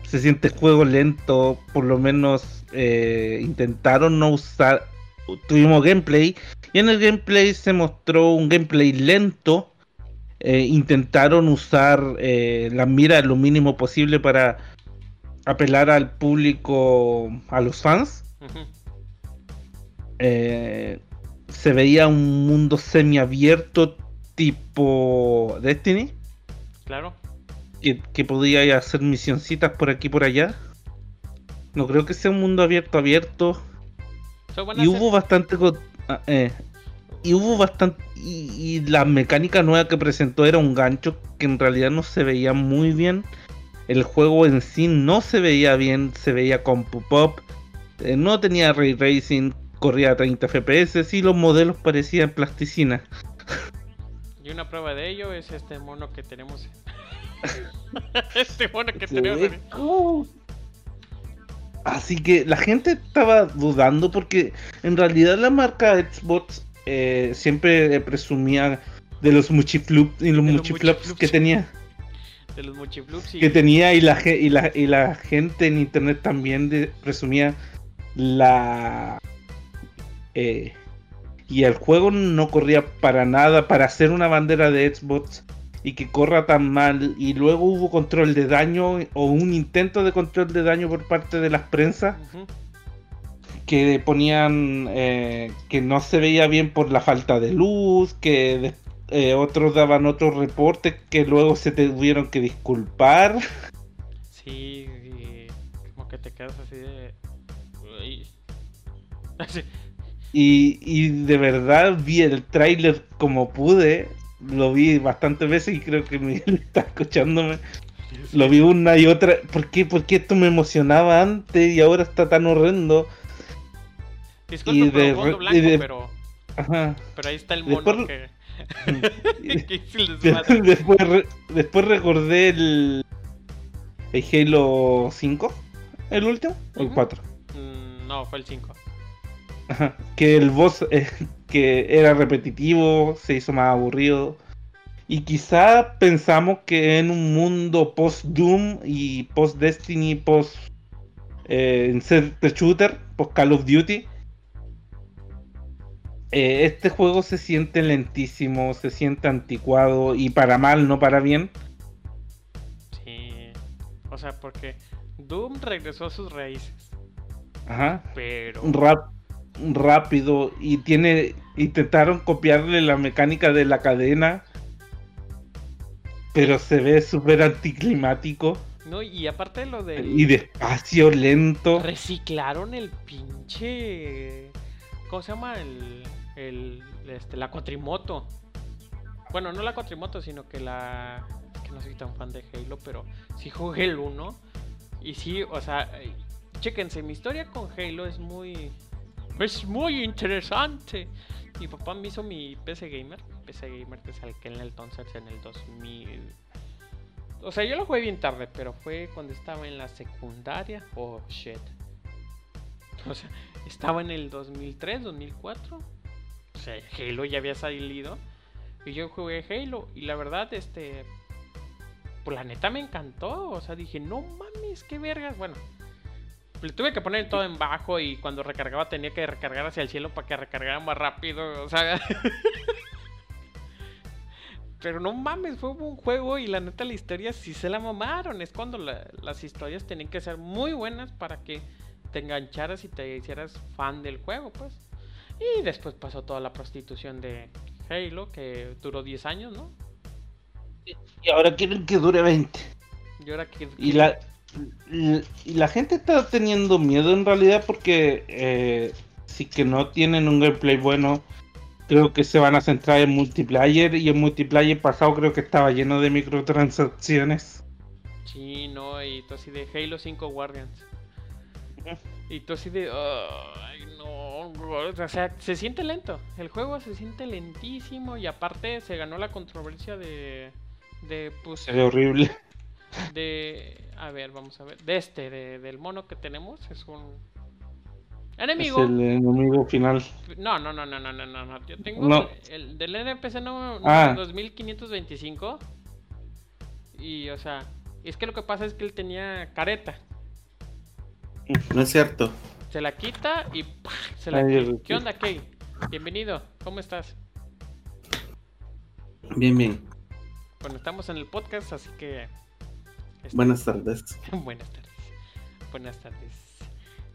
se siente juego lento. Por lo menos eh, intentaron no usar. Tuvimos gameplay y en el gameplay se mostró un gameplay lento. Eh, intentaron usar eh, la mira lo mínimo posible para apelar al público, a los fans. Eh, se veía un mundo semiabierto tipo Destiny, Claro. que, que podía hacer misioncitas por aquí y por allá. No creo que sea un mundo abierto abierto. So, van a Y hubo bastante... ah, eh, y hubo bastante... Y, y la mecánica nueva que presentó era un gancho que en realidad no se veía muy bien. El juego en sí no se veía bien, se veía con pop-up. eh, no tenía ray racing. corría a 30 FPS y los modelos parecían plasticina. Y una prueba de ello es este mono que tenemos. este mono que tenemos. Así que la gente estaba dudando porque en realidad la marca Xbox eh, siempre presumía de los muchiflups y los muchiflops que tenía. De los muchiflups que tenía y la, y la, y la gente en internet también presumía la eh, y el juego no corría para nada para hacer una bandera de Xbox y que corra tan mal y luego hubo control de daño o un intento de control de daño por parte de las prensas que ponían eh, que no se veía bien por la falta de luz que eh, otros daban otros reportes que luego se tuvieron que disculpar sí como que te quedas así de Y, y de verdad vi el tráiler como pude. Lo vi bastantes veces y creo que Miguel está escuchándome. Lo vi una y otra. ¿Por qué? Porque esto me emocionaba antes y ahora está tan horrendo. Disculpe y de, fondo blanco, pero. Ajá. Pero ahí está el mono que. después, después recordé el. El Halo 5, el último, o el 4. Mm, no, fue el 5 que el boss eh, que era repetitivo, se hizo más aburrido. Y quizá pensamos que en un mundo post-Doom y post-Destiny, post eh, shooter, post Call of Duty, eh, este juego se siente lentísimo, se siente anticuado y para mal, no para bien. Sí, o sea, porque Doom regresó a sus raíces. Ajá. Pero. Rap rápido y tiene intentaron copiarle la mecánica de la cadena pero se ve súper anticlimático. No y aparte de lo de y despacio lento. Reciclaron el pinche cómo se llama el, el este la cuatrimoto. Bueno no la cuatrimoto sino que la que no soy tan fan de Halo pero sí jugué el 1 y sí o sea chéquense mi historia con Halo es muy es muy interesante. Mi papá me hizo mi PC Gamer. PC Gamer que salqué en el entonces en el 2000. O sea, yo lo jugué bien tarde, pero fue cuando estaba en la secundaria. Oh, shit. O sea, estaba en el 2003, 2004. O sea, Halo ya había salido. Y yo jugué Halo. Y la verdad, este. Pues la neta me encantó. O sea, dije, no mames, qué vergas. Bueno, le tuve que poner todo en bajo y cuando recargaba tenía que recargar hacia el cielo para que recargara más rápido. O sea. Pero no mames, fue un juego y la neta la historia sí se la mamaron. Es cuando las historias tienen que ser muy buenas para que te engancharas y te hicieras fan del juego, pues. Y después pasó toda la prostitución de Halo, que duró 10 años, ¿no? Y ahora quieren que dure 20. Y ahora que... Y la, la gente está teniendo miedo en realidad porque eh, si que no tienen un gameplay bueno, creo que se van a centrar en multiplayer y el multiplayer pasado creo que estaba lleno de microtransacciones. Sí, no, y tú así de Halo 5 Guardians. Y tú así de... Ay, no, o sea, se siente lento. El juego se siente lentísimo y aparte se ganó la controversia de... de pues, se ve horrible. De a ver, vamos a ver. De este, del mono que tenemos, es un enemigo. Es el enemigo final. No, no, no, no, no, no, no. Yo tengo el del NPC no, ah. 2525. Y, o sea, es que lo que pasa es que él tenía careta. No es cierto. Se la quita y se la quita. ¿Qué onda, Kay? Bienvenido, ¿cómo estás? Bien, bien. Bueno, estamos en el podcast, así que Buenas tardes. Buenas tardes. Buenas tardes.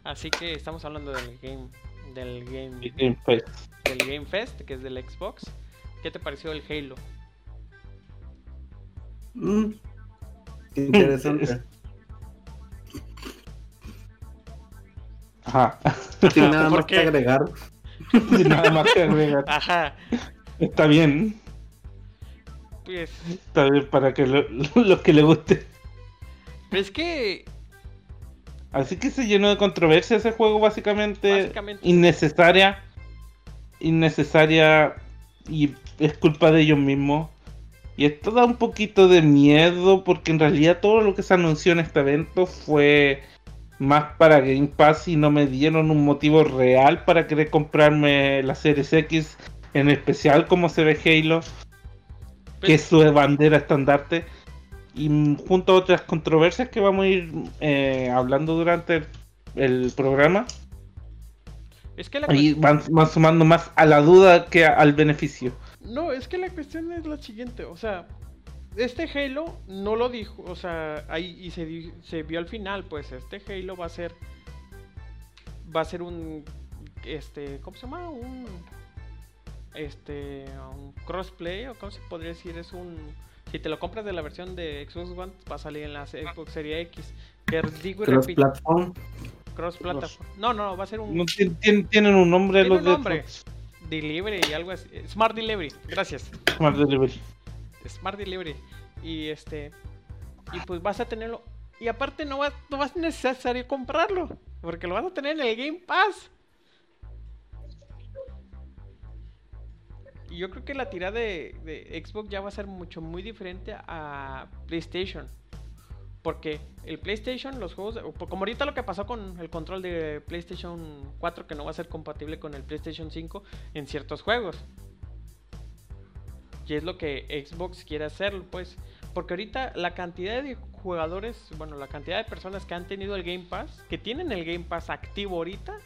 Así que estamos hablando del game del game, Fest. Del Game Fest, que es del Xbox. ¿Qué te pareció el Halo? Mm. Interesante. Ajá. Sin nada más que agregar. Sin nada más que agregar. Ajá. Está bien. Pues. Está bien para que los que le guste. Pero es que. Así que se llenó de controversia ese juego, básicamente, Básicamente. innecesaria. Innecesaria y es culpa de ellos mismos. Y esto da un poquito de miedo porque en realidad todo lo que se anunció en este evento fue más para Game Pass y no me dieron un motivo real para querer comprarme la Series X, en especial como se ve Halo, que es su bandera estandarte. Y junto a otras controversias que vamos a ir eh, hablando durante el, el programa, Es que la ahí cuestión- van, van sumando más a la duda que a- al beneficio. No, es que la cuestión es la siguiente, o sea, este Halo no lo dijo, o sea, ahí y se, se vio al final, pues este Halo va a ser va a ser un este, ¿cómo se llama? Un este un crossplay o cómo se podría decir, es un si te lo compras de la versión de Xbox One va a salir en la Xbox Series X. Que digo y Cross repito, platform. cross plataforma. No, no, no, va a ser un No, tienen un nombre los un de nombre. Xbox. Delivery y algo así. Smart Delivery, gracias. Smart Delivery. Smart Delivery. Y este. Y pues vas a tenerlo. Y aparte no va, no va a ser necesario comprarlo. Porque lo vas a tener en el Game Pass. Yo creo que la tirada de, Xbox ya va a ser mucho muy diferente a PlayStation. Porque el PlayStation, los juegos, como ahorita lo que pasó con el control de PlayStation 4, que no va a ser compatible con el PlayStation 5 en ciertos juegos. Y es lo que Xbox quiere hacer, pues. Porque ahorita la cantidad de jugadores, bueno, la cantidad de personas que han tenido el Game Pass, que tienen el Game Pass activo ahorita,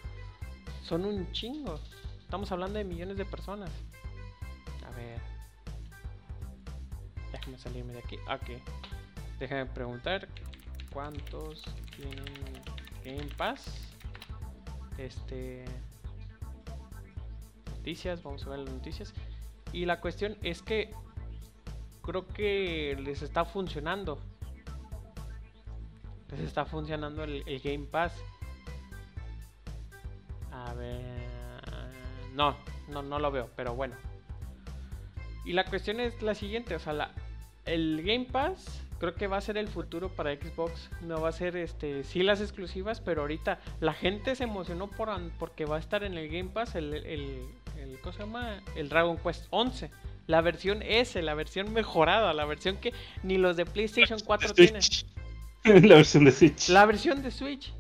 son un chingo. Estamos hablando de millones de personas. A ver. Déjame salirme de aquí. Ok. Déjame preguntar cuántos tienen Game Pass. Este. Noticias, vamos a ver las noticias. Y la cuestión es que creo que les está funcionando. Les está funcionando el, el Game Pass. A ver. No, no, no lo veo, pero bueno. Y la cuestión es la siguiente, o sea, la, el Game Pass creo que va a ser el futuro para Xbox. No va a ser este sí las exclusivas, pero ahorita la gente se emocionó por porque va a estar en el Game Pass el, el, el ¿cómo se llama? El Dragon Quest 11. La versión S, la versión mejorada, la versión que ni los de PlayStation 4 tienen. La versión de Switch. La versión de Switch.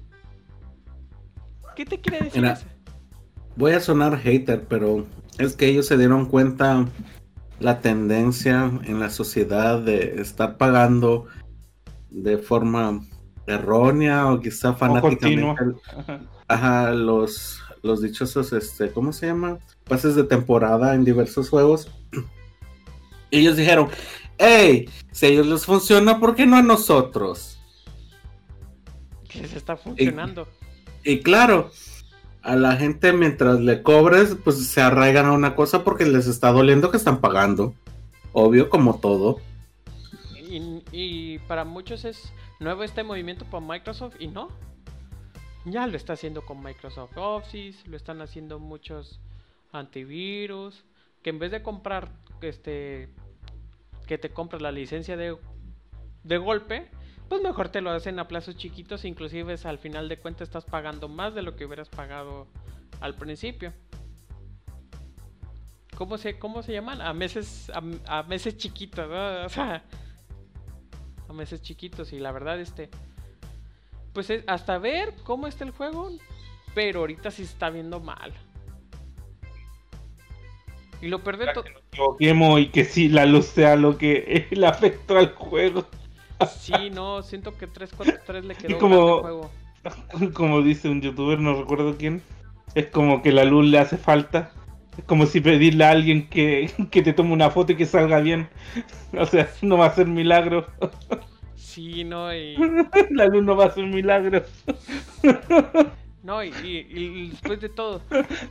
¿Qué te quiere decir Mira. eso? Voy a sonar hater, pero es que ellos se dieron cuenta la tendencia en la sociedad de estar pagando de forma errónea o quizá fanáticamente ajá, los, los dichosos, este, ¿cómo se llama? Pases de temporada en diversos juegos. Ellos dijeron, hey, si a ellos les funciona, ¿por qué no a nosotros? Que les está funcionando. Y claro, a la gente mientras le cobres, pues se arraigan a una cosa porque les está doliendo que están pagando. Obvio, como todo. Y, para muchos es nuevo este movimiento por Microsoft y no. Ya lo está haciendo con Microsoft Office, lo están haciendo muchos antivirus, que en vez de comprar este que te compras la licencia de, de golpe, pues mejor te lo hacen a plazos chiquitos, inclusive es al final de cuentas estás pagando más de lo que hubieras pagado al principio. ¿Cómo se, cómo se llaman? A meses, a, a meses chiquitos, ¿no? O sea, a meses chiquitos y la verdad este pues es hasta ver cómo está el juego pero ahorita sí se está viendo mal y lo peor de todo Que nos equivoquemos y que sí la luz sea lo que le afectó al juego. Sí no siento que 343 le quedó como- grande el juego Como dice un youtuber, no recuerdo quién. Es como que la luz le hace falta. Es como si pedirle a alguien que, que te tome una foto y que salga bien. O sea, no va a ser milagro. sí no y La luz no va a ser milagro. no y, y- y después de todo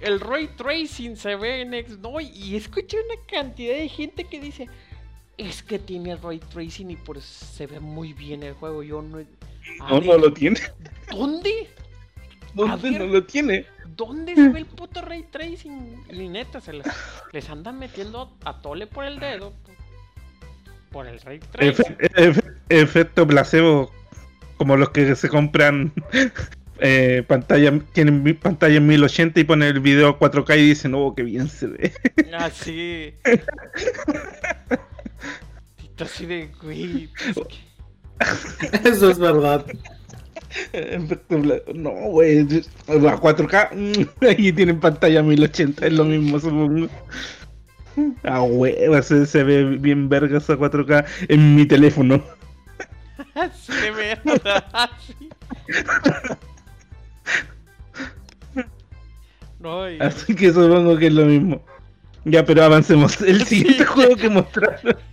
el ray tracing se ve en X no y- y escuché una cantidad de gente que dice es que tiene ray tracing y por eso se ve muy bien el juego yo no No, ver, no lo tiene. ¿dónde? ¿Dónde ver. no lo tiene? ¿Dónde se ve el puto ray tracing? Y neta, se les, les andan metiendo a tole por el dedo. Por, el ray tracing. Efe- efe- efecto placebo. como los que se compran eh, pantalla, tienen pantalla en 1080 y ponen el video a 4K y dicen, oh, qué bien se ve. Ah, sí. Así de, güey. pues. Eso es verdad. No, güey, a 4K, mm, ahí tienen pantalla 1080, es lo mismo, supongo. Ah, hueva, se, se ve bien vergas a 4K en mi teléfono. Sí, verdad, sí. No, y... Así que supongo que es lo mismo. Ya, pero avancemos. El siguiente Sí. juego que mostraron.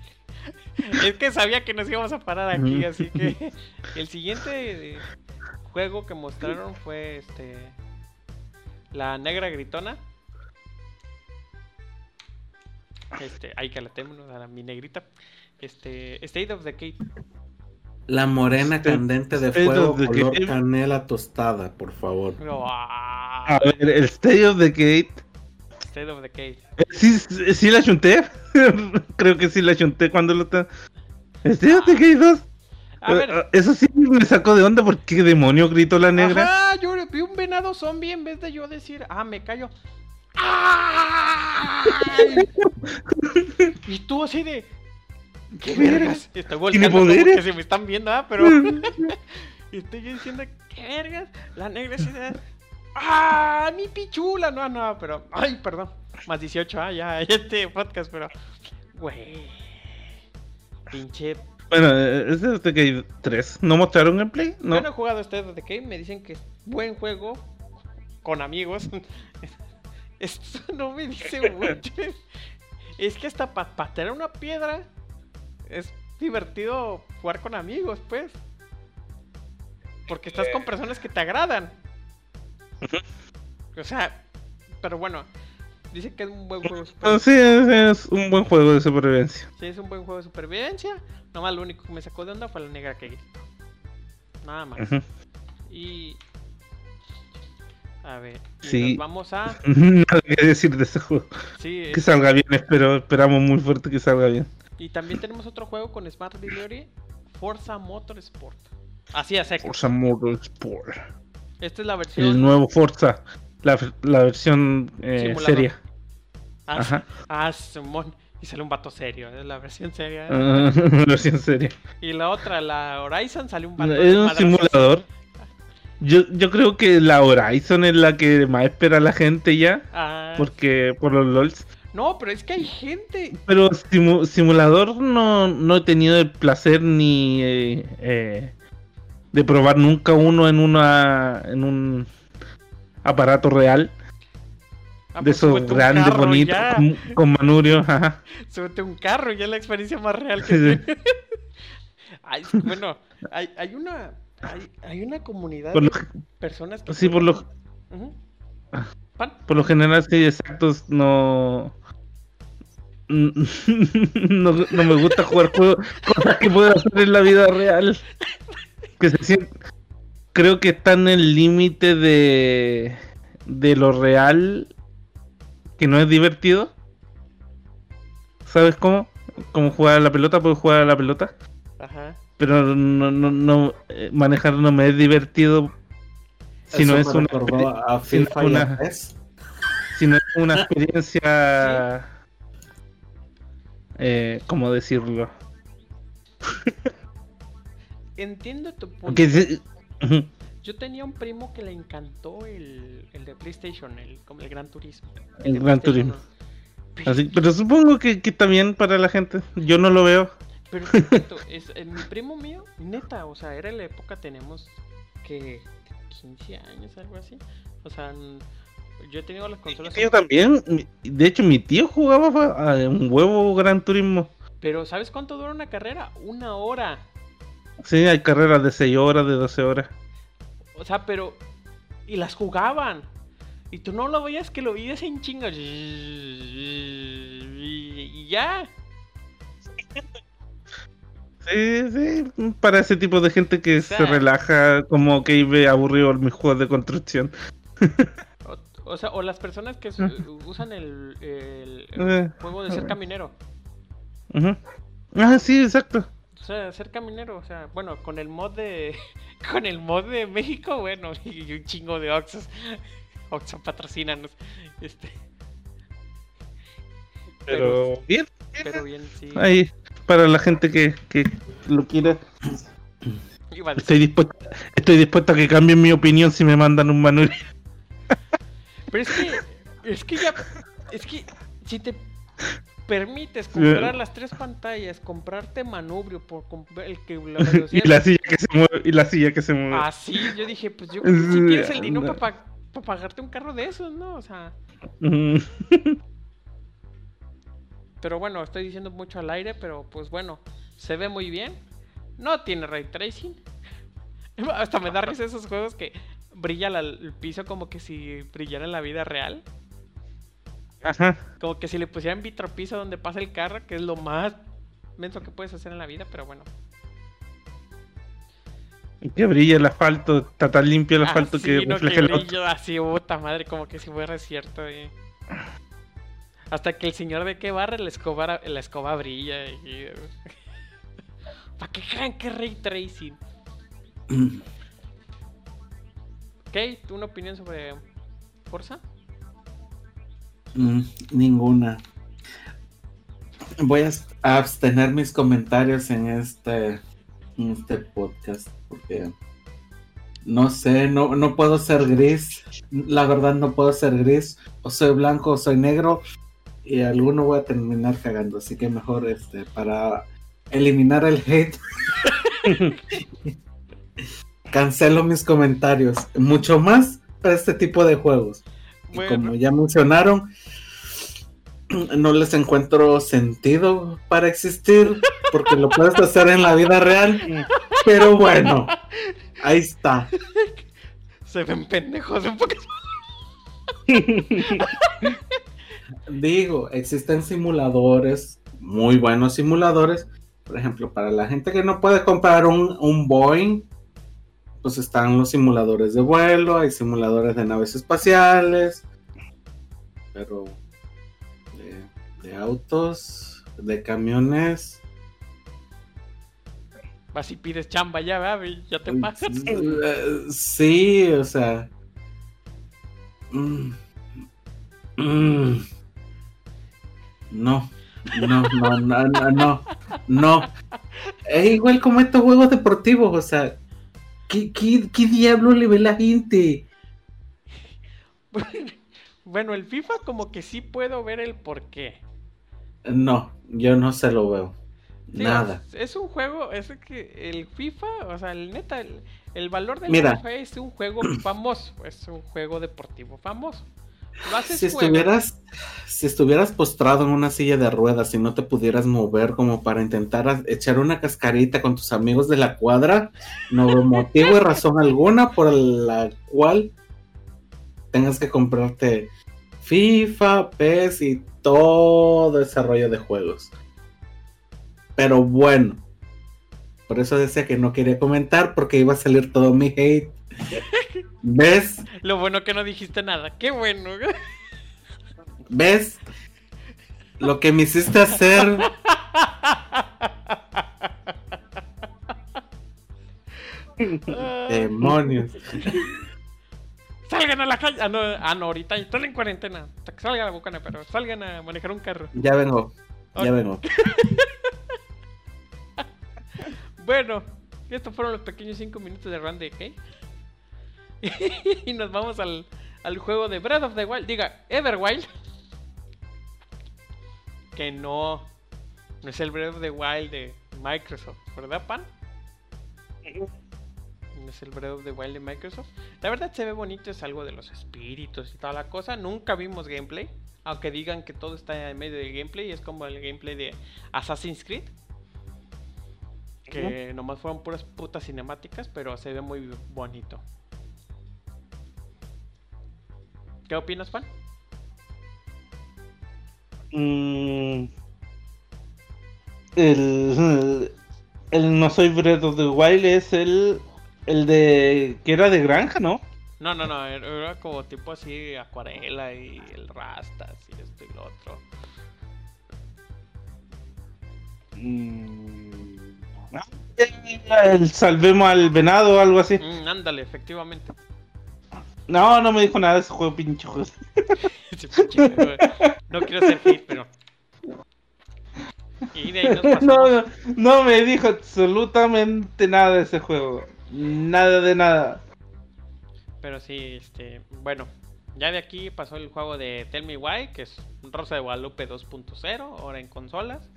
Es que sabía que nos íbamos a parar aquí, así que el siguiente juego que mostraron fue este la negra gritona. Este, ahí que la tenemos, a la, mi negrita. Este, State of Decay. La morena State- candente de State fuego the color Game. canela tostada, por favor. Ah, A ver, el State of the Gate. State of Decay. Sí, sí, sí la chunté. Creo que sí la chunté cuando lo está. State of 2. A ver, Eh, Eso sí me sacó de onda porque demonio gritó la negra. Ajá, yo vi un venado zombie en vez de yo decir, ah, me callo. ¡Ay! y tú así de. ¡Qué vergas! Estoy ¿Tiene volteando poderes? que se me están viendo, ah, pero. y estoy diciendo, ¿qué vergas? La negra así de. ¡Ah! ¡Mi pichula! No, no, pero. ¡Ay, perdón! Más 18, ah, ya, este podcast, pero. Güey. Pinche Bueno, eh, es de the Gate 3. ¿No mostraron gameplay? No. Yo no he jugado este de Decay, me dicen que es buen juego con amigos. Esto no me dice mucho. Es que hasta para patear una piedra es divertido jugar con amigos, pues. Porque estás con personas que te agradan. O sea, pero bueno, dice que es un buen juego. Ah, sí, es, es un buen juego de supervivencia. Sí, es un buen juego de supervivencia. Nomás lo único que me sacó de onda fue la negra que gritó. Nada más. Ujú. Y. A ver. Sí. nos vamos a. Nada que decir de ese juego. Sí, Que es- salga bien, espero, esperamos muy fuerte que salga bien. y también tenemos otro juego con Smart Delivery: Forza Motorsport. Así es, secos. Forza Motorsport. Esta es la El versión. nuevo Forza. La, la versión eh, seria. Ah, Ajá. ah, Simón. Y sale un vato serio, es la versión seria. Ah, versión seria. Y la otra, la Horizon, sale un vato. Es un simulador. Yo, yo creo que la Horizon es la que más espera la gente ya. Ah, Porque por los LOLs. No, pero es que hay gente. Pero simu- simulador no, no he tenido el placer ni eh, eh, de probar nunca uno en una en un aparato real. Ah, de pues esos grandes, carro bonitos, con, con manubrio. ajá. Súbete un carro, ya es la experiencia más real que Sí, sí. tiene. Ay, bueno, hay, hay una hay, hay una comunidad Por lo, de personas que sí, por lo. Pan. por lo general, sí, exactos, no. No, no me gusta jugar juegos, cosas que puedo hacer en la vida real. Que se sien- Creo que está en el límite de, de lo real, que no es divertido. ¿Sabes cómo? Como jugar a la pelota, puedo jugar a la pelota. Ajá. Pero no, no, no eh, manejar no me es divertido si no es una recordó a si no es una- PES. si no es una experiencia eh, ¿cómo decirlo? Entiendo tu punto. Sí-. Yo tenía un primo que le encantó el, el de PlayStation, el, como el Gran Turismo. El Gran Turismo. uno. Así- pero supongo que, que bien para la gente. Yo no lo veo. Pero es cierto, es, eh, mi primo mío, neta, o sea, era la época, tenemos que 15 años, algo así. O sea, yo he tenido las Mi consolas. tío también. De hecho, mi tío jugaba a un huevo Gran Turismo. Pero ¿sabes cuánto dura una carrera? Una hora. Sí, hay carreras de 6 horas, de 12 horas. O sea, pero. Y las jugaban. Y tú no lo veías que lo veías en chingas. Y, ya. Sí, sí, para ese tipo de gente que O sea- se relaja, como que ve aburrido mis juegos de construcción. O, o sea, o las personas que usan el, el- el Eh, juego de ser caminero. ujú. Ah, sí, exacto. O sea, ser caminero, o sea, bueno, con el mod de. Con el mod de México, bueno, y un chingo de Oxos. Oxo patrocínanos. Este. Pero bien, Pero bien, sí. ahí para la gente que, que lo quiera. Estoy dispuesto, estoy dispuesto a que cambien mi opinión si me mandan un manual. Pero es que. Es que ya. Es que si te permites comprar las tres pantallas, comprarte manubrio por comp- el que la Y la silla que se mueve, y la silla que se mueve. así, yo dije, pues yo si tienes el dinero para pagarte un carro de esos, ¿no? O sea. Pero bueno, estoy diciendo mucho al aire, pero pues bueno, se ve muy bien. No tiene ray tracing. Hasta me da risa esos juegos que brilla la- el piso como que si brillara en la vida real. Ajá. Como que si le pusieran vitropiso donde pasa el carro, que es lo más menso que puedes hacer en la vida, pero bueno. Que brilla el asfalto, está tan limpio el asfalto Así, que Ah, no, refleja que el auto. brillo así, puta madre, como que si fuera cierto. eh. Hasta que el señor de que barre la escoba, la escoba brilla. Y... ¿Para qué crean que ray tracing? Ok, ¿tú una opinión sobre Forza? Mm, ninguna. Voy a abstener mis comentarios en este, en este podcast porque no sé, no, no puedo ser gris. La verdad no puedo ser gris. O soy blanco o soy negro y alguno voy a terminar cagando. Así que mejor este para eliminar el hate. Cancelo mis comentarios. Mucho más para este tipo de juegos. Bueno. como ya mencionaron, no les encuentro sentido para existir, porque lo puedes hacer en la vida real. Pero bueno, ahí está. Se ven pendejos un poco. Digo, existen simuladores, muy buenos simuladores. Por ejemplo, para la gente que no puede comprar un, un Boeing, pues están los simuladores de vuelo, hay simuladores de naves espaciales, pero de, de autos, de camiones. Vas y pides chamba ya, ¿verdad? Ya te. Eh, Sí, o sea. mm, mm, no, no, no, no, no, no, no. Es igual como estos juegos deportivos, o sea. ¿Qué, qué, qué diablo le ve la gente? Bueno, el FIFA como que sí puedo ver el porqué. No, yo no se lo veo. Sí, Nada. Es, es un juego, es que el FIFA, o sea, el neta, el, el valor del Mira. FIFA es un juego famoso, es un juego deportivo famoso. Si estuvieras, si estuvieras postrado en una silla de ruedas y no te pudieras mover como para intentar echar una cascarita con tus amigos de la cuadra, no veo motivo y razón alguna por la cual tengas que comprarte FIFA, PES y todo ese rollo de juegos. Pero bueno, por eso decía que no quería comentar porque iba a salir todo mi hate. ¿Ves? Lo bueno que no dijiste nada, qué bueno. ¿Ves? Lo que me hiciste hacer. Demonios. Salgan a la calle. Ah, no, ah, no, ahorita están en cuarentena. Hasta que salga la bucana, pero salgan a manejar un carro. Ya vengo. Ok. Ya vengo. Bueno, estos fueron los pequeños 5 minutos de de Kay. y nos vamos al, al juego de Breath of the Wild. Diga, Everwild. Que no. No es el Breath of the Wild de Microsoft, ¿verdad, Pan? No es el Breath of the Wild de Microsoft. La verdad se ve bonito, es algo de los espíritus y toda la cosa. Nunca vimos gameplay. Aunque digan que todo está en medio del gameplay. Es como el gameplay de Assassin's Creed. Que nomás fueron puras putas cinemáticas, pero se ve muy bonito. ¿Qué opinas, Juan? Mm, el, el No Soy Breath of the Wild es el, el de. que era de granja, ¿no? No, no, no, era como tipo así acuarela y el rastas y esto y lo otro. Mm, El salvemos al venado o algo así. Mm, ándale, efectivamente. No, no me dijo nada de ese juego, pinche juego. No quiero ser hate, pero. Y de ahí nos pasamos. No, no, no me dijo absolutamente nada de ese juego. Nada de nada. Pero sí, este. Bueno, ya de aquí pasó el juego de Tell Me Why, que es Rosa de Guadalupe 2.0, ahora en consolas.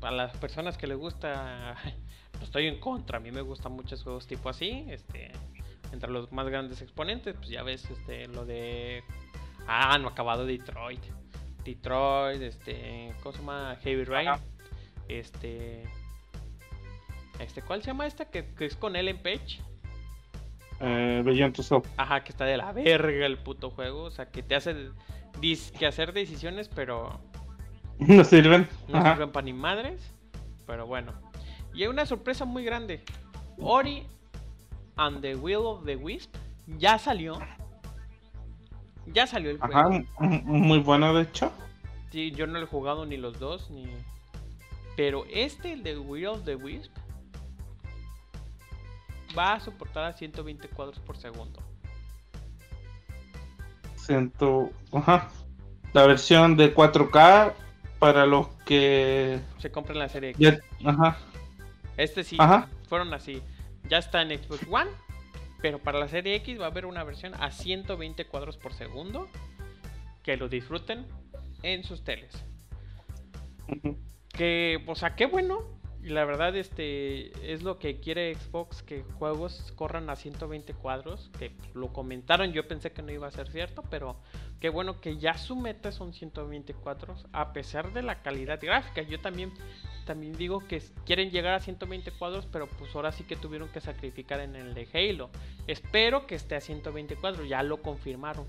Para las personas que les gusta, no estoy en contra. A mí me gustan muchos juegos tipo así. Este, entre los más grandes exponentes, pues ya ves este, lo de. Ah, no acabado Detroit. Detroit, este. ¿Cómo se llama? Heavy Rain. Ajá. Este. Este, ¿cuál se llama esta? Que, que es con Ellen Page. Eh, Beyond Souls. Ajá, que está de la verga el puto juego. O sea, que te hace dis- que hacer decisiones, pero No sirven. no Ajá. sirven para ni madres. Pero bueno. Y hay una sorpresa muy grande. Ori and the Will of the Wisp ya salió. Ya salió el juego. Ajá, muy bueno de hecho. Sí, yo no lo he jugado ni los dos, ni. Pero este, el de Will of the Wisp, va a soportar a 120 cuadros por segundo. Siento. Ajá. La versión de 4K para los que. Se compra en la serie X. Ya, ajá. Este sí, Ajá. fueron así. Ya está en Xbox One, pero para la serie X va a haber una versión a 120 cuadros por segundo. Que lo disfruten en sus teles. Que, o sea, qué bueno. Y la verdad, este es lo que quiere Xbox, que juegos corran a 120 cuadros. Que lo comentaron, yo pensé que no iba a ser cierto, pero qué bueno que ya su meta son 120 cuadros, a pesar de la calidad gráfica. Yo también, también digo que quieren llegar a 120 cuadros, pero pues ahora sí que tuvieron que sacrificar en el de Halo. Espero que esté a 120 cuadros, ya lo confirmaron.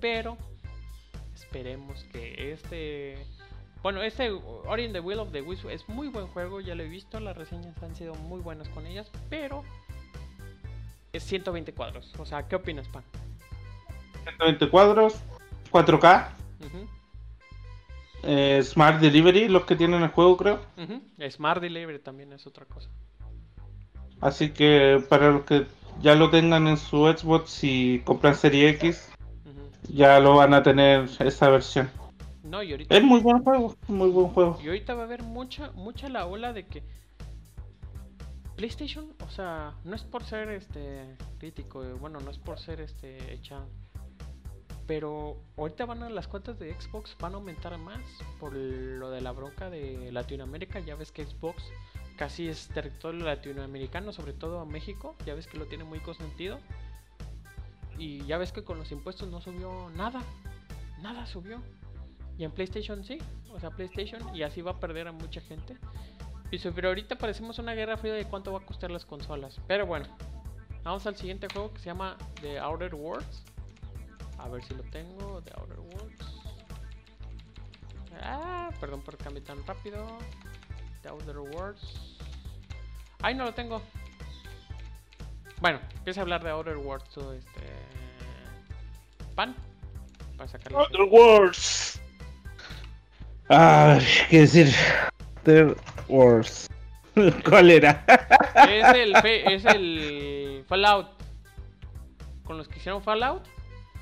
Pero esperemos que este bueno, este Ori the Will of the Wisp es muy buen juego, ya lo he visto, las reseñas han sido muy buenas con ellas, pero es 120 cuadros. O sea, ¿qué opinas, Pan? 120 cuadros, 4K, Ujú, eh, Smart Delivery, los que tienen el juego, creo. Smart Delivery también es otra cosa. Así que para los que ya lo tengan en su Xbox y compran Serie X, ya lo van a tener esa versión. No, y ahorita, Es muy buen juego, muy buen juego. y ahorita va a haber mucha, mucha la ola de que PlayStation, o sea, no es por ser este crítico, eh, bueno, no es por ser este hecha Pero ahorita van a las cuentas de Xbox van a aumentar más por lo de la bronca de Latinoamérica. Ya ves que Xbox casi es territorio latinoamericano, sobre todo a México. Ya ves que lo tiene muy consentido. Y ya ves que con los impuestos no subió nada. Nada subió. Y en PlayStation sí. O sea, PlayStation. Y así va a perder a mucha gente. Y pero ahorita parecemos una guerra fría de cuánto va a costar las consolas. Pero bueno. Vamos al siguiente juego que se llama The Outer Worlds. A ver si lo tengo. The Outer Worlds. Ah, perdón por cambiar tan rápido. The Outer Worlds. Ay, no lo tengo. Bueno, empieza a hablar de Outer Worlds. Este. Pan. Para sacarlo. Other Wars. A ver, ¿qué decir? Other Wars. ¿Cuál era? Es el, es el Fallout. Con los que hicieron Fallout.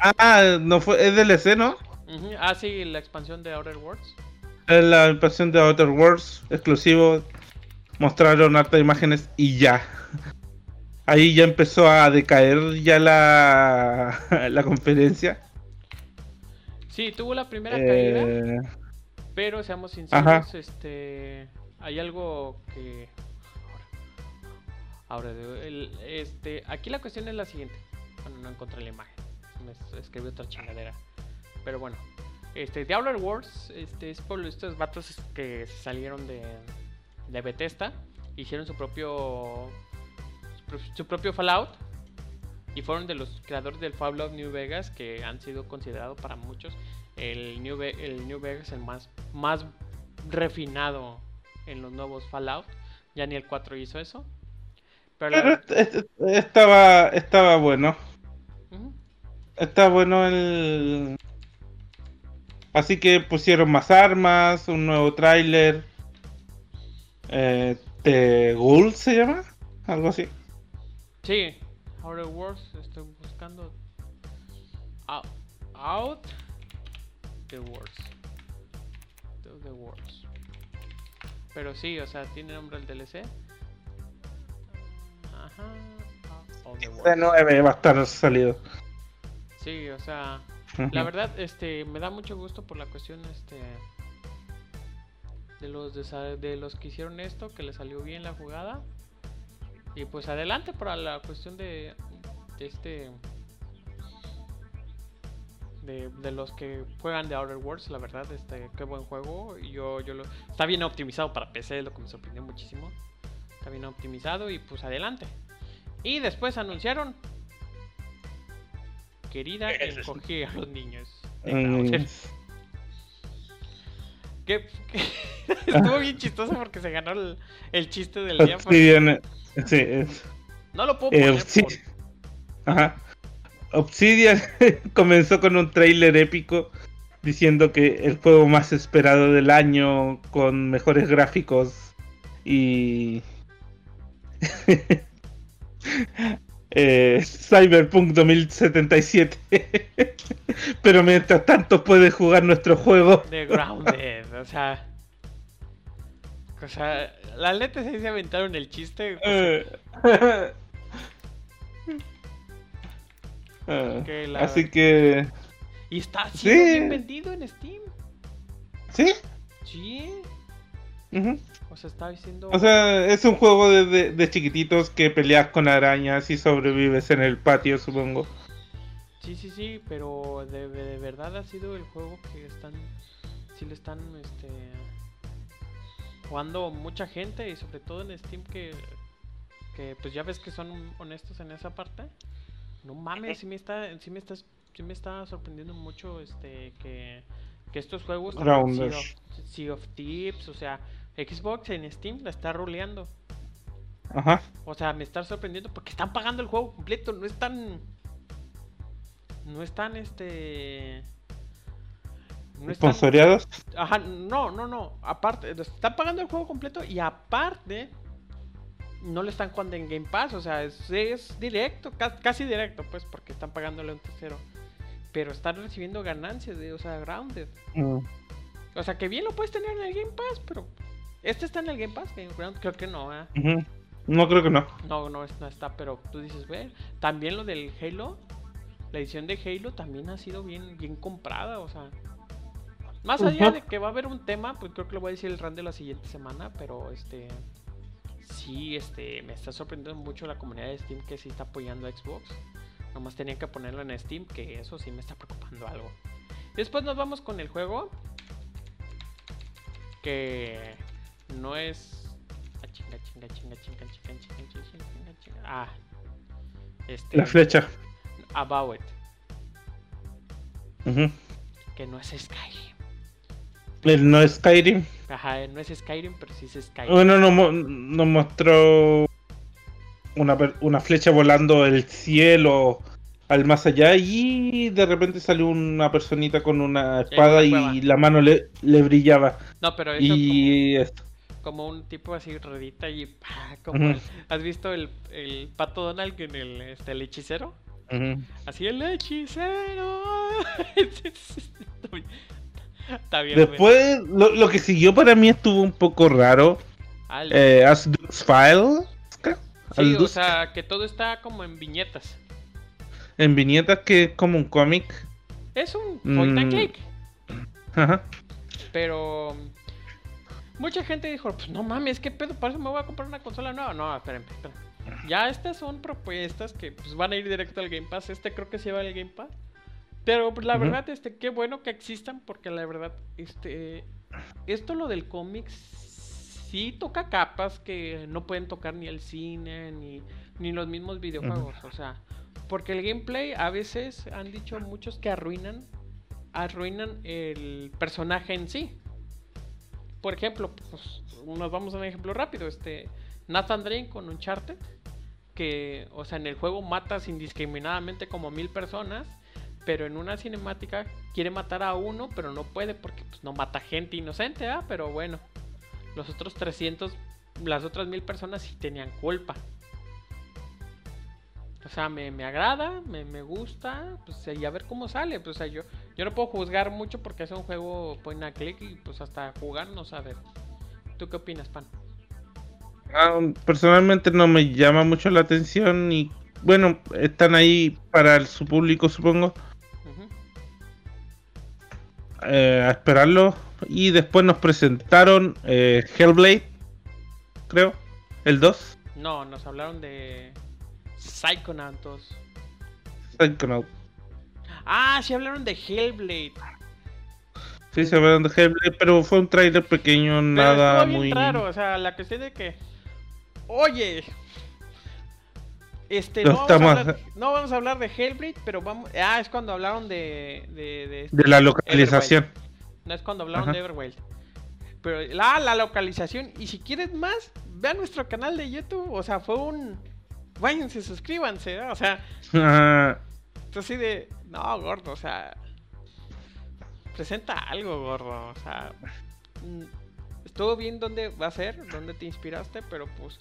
Ah, no fue, es DLC, ¿no? Ah, sí, la expansión de Outer Worlds. La expansión de Outer Worlds exclusivo. Mostraron hartas imágenes y ya. Ahí ya empezó a decaer ya la, la conferencia. Sí, tuvo la primera caída. Pero seamos sinceros, Ajá. este hay algo que ahora el- este aquí la cuestión es la siguiente. Bueno, no encontré la imagen. Me es- escribí otra chingadera. Pero bueno, este Outer Worlds este es por estos vatos que salieron de de Bethesda, hicieron su propio su pro- su propio Fallout y fueron de los creadores del Fallout New Vegas que han sido considerados para muchos el New, Ve- el New Vegas el más, más refinado en los nuevos Fallout. Ya ni el 4 hizo eso. Pero la estaba, estaba bueno. Ujú. Está bueno el. Así que pusieron más armas, un nuevo tráiler. Eh, The Ghoul se llama, algo así. Sí, Outer Worlds, estoy buscando. Out, out the Worlds. The, the Worlds. Pero sí, o sea, tiene nombre el DLC. Ajá. Of the. 9 va a estar salido. Sí, o sea, la verdad, este, me da mucho gusto por la cuestión, este, de los de los que hicieron esto, que le salió bien la jugada. Y pues adelante para la cuestión de, de este, de, de los que juegan de Outer Worlds, la verdad, este, qué buen juego. Y Yo, yo lo, está bien optimizado para PC, es lo que me sorprendió muchísimo. Está bien optimizado y pues adelante. Y después anunciaron Querida, Eso es- encogí a los niños. Mm. Que, estuvo bien chistoso porque se ganó el, el chiste del día. porque eh, Sí, es- No lo puedo eh, poner por- Ajá. Obsidian comenzó con un tráiler épico diciendo que el juego más esperado del año con mejores gráficos y eh, Cyberpunk 2077. Pero mientras tanto puedes jugar nuestro juego. de Grounded. o sea. O sea, la neta se aventaron el chiste. Eh. Ah, Que la- Así que Y está siendo Sí. bien vendido en Steam. sí. Sí. O sea, está diciendo. O sea, es un juego de, de- de chiquititos que peleas con arañas y sobrevives en el patio, supongo. Sí, sí, sí, pero de, de- de verdad ha sido el juego que están. Sí le están este, jugando mucha gente y sobre todo en Steam que. Que pues ya ves que son honestos en esa parte. No mames, sí me está, sí me está, sí me está sorprendiendo mucho este que, que estos juegos. Sea of, Sea of Thieves, o sea, Xbox en Steam la está roleando. Ajá. O sea, me está sorprendiendo porque están pagando el juego completo, no están. No están este. No están. Sponsoreados. Ajá, no, no, no. Aparte, están pagando el juego completo y aparte. No le están jugando en Game Pass, o sea, es, es directo, ca- casi directo, pues, porque están pagándole un tercero. Pero están recibiendo ganancias de, o sea, Grounded. Mm. O sea, que bien lo puedes tener en el Game Pass, pero. ¿Este está en el Game Pass? Creo que no, ¿eh? No creo que no. No, no, no está, pero tú dices, ve, también lo del Halo, la edición de Halo también ha sido bien, bien comprada, o sea. Más allá de que va a haber un tema, pues creo que lo voy a decir el RAN de la siguiente semana, pero este. Sí, este, me está sorprendiendo mucho la comunidad de Steam que sí está apoyando a Xbox. Nomás tenían que ponerlo en Steam, que eso sí me está preocupando algo. Después nos vamos con el juego. Que no es. Ah, chinga, chinga, chinga, chinga, chinga, chinga, chinga, chinga, chinga. Ah. Este. La flecha. About It. Que no es Skyrim. El no es Skyrim. Ajá, no es Skyrim, pero sí es Skyrim. Bueno, nos, mo- nos mostró una, flecha volando el cielo al más allá y de repente salió una personita con una espada una y la mano le, le brillaba. No, pero eso Y esto. como, como un tipo así redita y como el- ¿Has visto el, el pato Donald en el, este, el hechicero? Así el hechicero. Está bien- Está bien. güey. Después, lo, lo que siguió para mí estuvo un poco raro. Eh, As Duke's File. sí, o sea, que todo está como en viñetas. En viñetas que es como un cómic. Es un point and Mm. click. Ajá. Pero mucha gente dijo, pues no mames, ¿qué pedo? ¿Para eso me voy a comprar una consola nueva? No, espérenme, espérenme. Ya estas son propuestas que pues, van a ir directo al Game Pass. Este creo que se va al Game Pass. Pero pues, la verdad, este, qué bueno que existan, porque la verdad, este, esto lo del cómic sí toca capas que no pueden tocar ni el cine ni, ni los mismos videojuegos. O sea, porque el gameplay a veces han dicho muchos que arruinan, arruinan el personaje en sí. Por ejemplo, pues, nos vamos a un ejemplo rápido. Este Nathan Drake con Uncharted, que, o sea, en el juego matas indiscriminadamente como mil personas, pero en una cinemática quiere matar a uno, pero no puede porque pues, no mata gente inocente, ¿ah? Pero bueno, los otros 300 las otras mil personas sí tenían culpa. O sea, me, me agrada, me, me, gusta, pues y a ver cómo sale. Pues, o sea, yo, yo no puedo juzgar mucho porque es un juego point a click y pues hasta jugar no saber. ¿Tú qué opinas, Pan? Ah, personalmente no me llama mucho la atención y bueno, están ahí para su público, supongo. Eh, a esperarlo. Y después nos presentaron eh, Hellblade, creo, el 2. No, nos hablaron de Psychonauts. Psychonaut. Ah, sí hablaron de Hellblade. Sí, se hablaron de Hellblade, pero fue un trailer pequeño, Pero nada muy. raro, o sea, la cuestión de que. Oye. Este, Lo no vamos, a estamos- hablar, no vamos a hablar de Hellblade, pero vamos. Ah, es cuando hablaron de. De, de, De la localización. No es cuando hablaron Ajá. de Everwild. Pero la, la localización. Y si quieres más, ve a nuestro canal de YouTube. O sea, fue un. Váyanse, suscríbanse. ¿no? O sea, Ah, así de. No, gordo, o sea. Presenta algo, gordo. O sea. mm, Estuvo bien dónde va a ser, dónde te inspiraste, pero pues.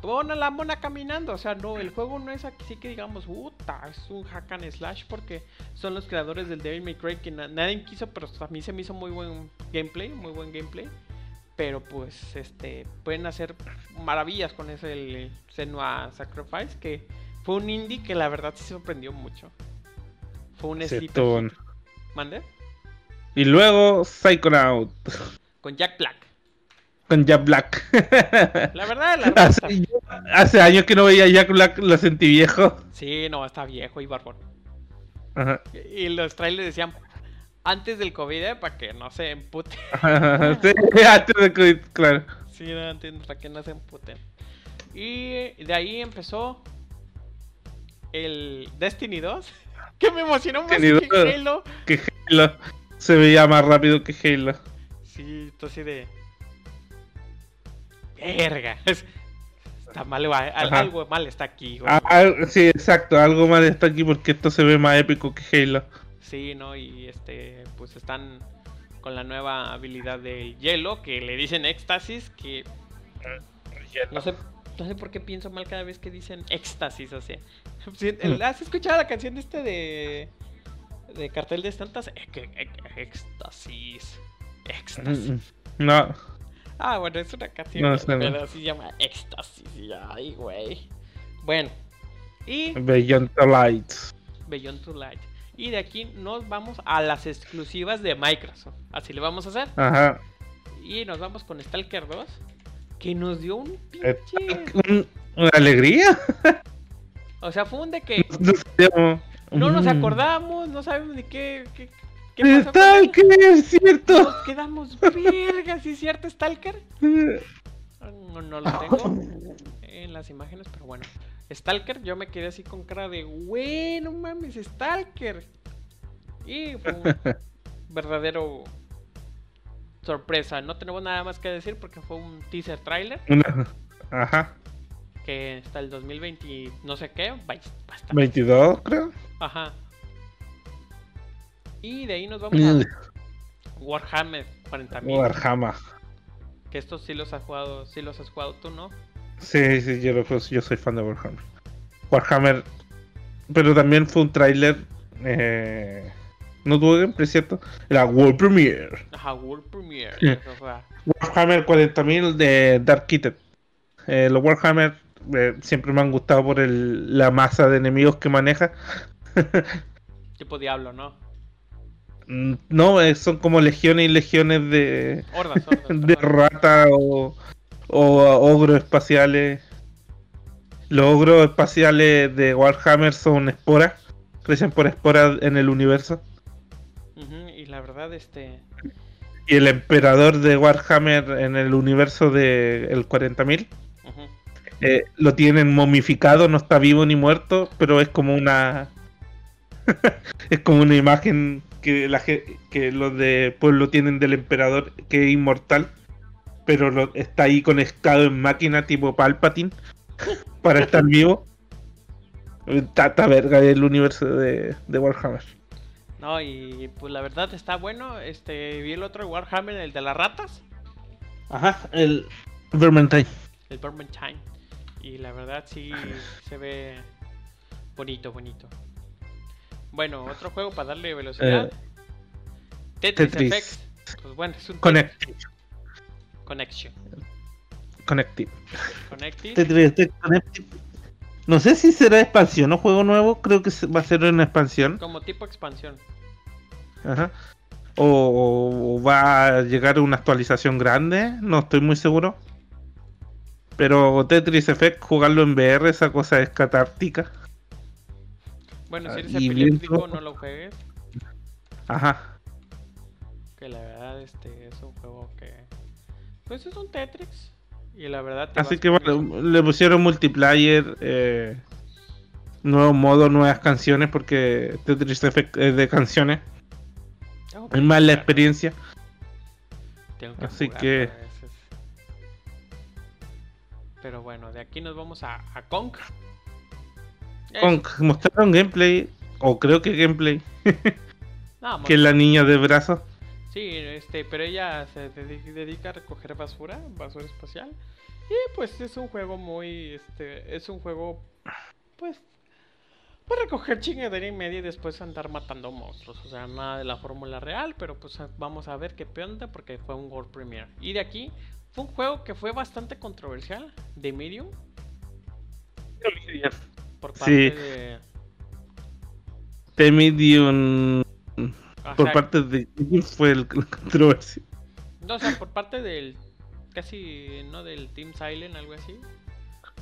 Pon a la mona caminando. O sea, no, el juego no es aquí que digamos, puta, es un hack and slash porque son los creadores del Devil May Cry que na- nadie quiso, pero a mí se me hizo muy buen gameplay, muy buen gameplay. Pero pues, este, pueden hacer maravillas con ese el Senua Sacrifice, que fue un indie que la verdad sí sorprendió mucho. Fue un sleeper. ¿Mande? Y luego Psychonaut Con Jack Black. Con Jack Black. La verdad, la verdad hace, hace años que no veía a Jack Black, lo sentí viejo. Sí, no, está viejo y barbón. Ajá. Y los trailers decían antes del COVID, ¿eh? para que no se emputen. Sí, antes de COVID, claro. Sí, no, antes para que no se emputen. Y de ahí empezó el Destiny 2. Que me emocionó más Destiny que 2. Halo. Que Halo se veía más rápido que Halo. Sí, entonces de. Verga. Está mal, algo mal está aquí. güey. Ah, sí, exacto, algo más está aquí porque esto se ve más épico que Halo. Sí, ¿no? Y este, pues están con la nueva habilidad del hielo que le dicen éxtasis, que no sé, no sé por qué pienso mal cada vez que dicen éxtasis, o sea. ¿Has escuchado la canción de este de de cartel de estantas? Eh, eh, Éxtasis. Éxtasis. Mm, No, Ah, bueno, es una canción, No, está bien. pero se llama éxtasis. Ay, güey. Bueno. Y Beyond the Lights. Beyond Two Light. Y de aquí nos vamos a las exclusivas de Microsoft. Así le vamos a hacer. Ajá. Y nos vamos con Stalker 2. Que nos dio un Eh, pinche. un- Una alegría. O sea, fue un de que No nos acordamos, no sabemos ni qué. qué, qué. Stalker, es cierto. Nos quedamos verga, ¿sí es cierto, Stalker? No, no lo tengo en las imágenes, pero bueno. Stalker, yo me quedé así con cara de, güey, no mames, Stalker. Y fue un verdadero sorpresa. No tenemos nada más que decir porque fue un teaser trailer Ajá. que está el 2020, y no sé qué, va va a estar- 22, creo. Ajá. Y de ahí nos vamos a Warhammer 40.000. Warhammer. Que estos sí los has jugado, sí los has jugado tú, ¿no? Sí, sí, yo, lo- yo soy fan de Warhammer. Warhammer. Pero también fue un tráiler. Eh, no tuvo gameplay, ¿cierto? Era World Premiere. Ajá, World Premiere. Eso fue. Warhammer 40.000 de Dark Kitten. Eh, los Warhammer eh, siempre me han gustado por el, la masa de enemigos que maneja. Tipo Diablo, ¿no? Mm, No, eh, son como legiones y legiones de, Hordas, hordas. de rata o, o ogros espaciales. Los ogros espaciales de Warhammer son esporas. Crecen por esporas en el universo. Y la verdad, este. Y el emperador de Warhammer en el universo de el 40.000 ujú, eh, lo tienen momificado, no está vivo ni muerto, pero es como una. es como una imagen que, la, que los de pueblo tienen del emperador que es inmortal, pero lo- está ahí conectado en máquina tipo Palpatine para estar vivo. Tata verga el universo de, de Warhammer. No, y pues la verdad está bueno. Este, vi el otro Warhammer, el de las ratas. Ajá, el Vermintide. el Vermintide. Y la verdad sí se ve bonito, bonito. Bueno, otro juego para darle velocidad. Eh, Tetris, Tetris. Effect. Pues bueno, es un Connected. Connection. Connected. Connected. Tetris. No sé si será expansión o juego nuevo. Creo que va a ser una expansión. Como tipo expansión. Ajá. O, o va a llegar una actualización grande. No estoy muy seguro. Pero Tetris Effect, jugarlo en VR, esa cosa es catártica. Bueno, si Ah, eres y bien epiléptico, no lo juegues. Ajá. Que la verdad este es un juego que... Pues es un Tetris. Y la verdad... te Así que bueno, le pusieron multiplayer, eh, nuevo modo, nuevas canciones, porque Tetris es de canciones. Es más la experiencia. tengo que así jugar que-. Pero bueno, de aquí nos vamos a, a Kong. Con, mostraron gameplay, o creo que gameplay, no, que la niña de brazos. Sí, este, pero ella se dedi- dedica a recoger basura, basura espacial. Y pues es un juego muy, este, es un juego, pues, para recoger chingadera y media y después andar matando monstruos. O sea, nada de la fórmula real, pero pues vamos a ver qué peonda porque fue un World Premiere. Y de aquí, fue un juego que fue bastante controversial, de Medium, por parte Sí. de... The Medium, ajá, por parte de fue el la controversia. No, o sea, por parte del, casi, ¿no? Del Team Silent, algo así.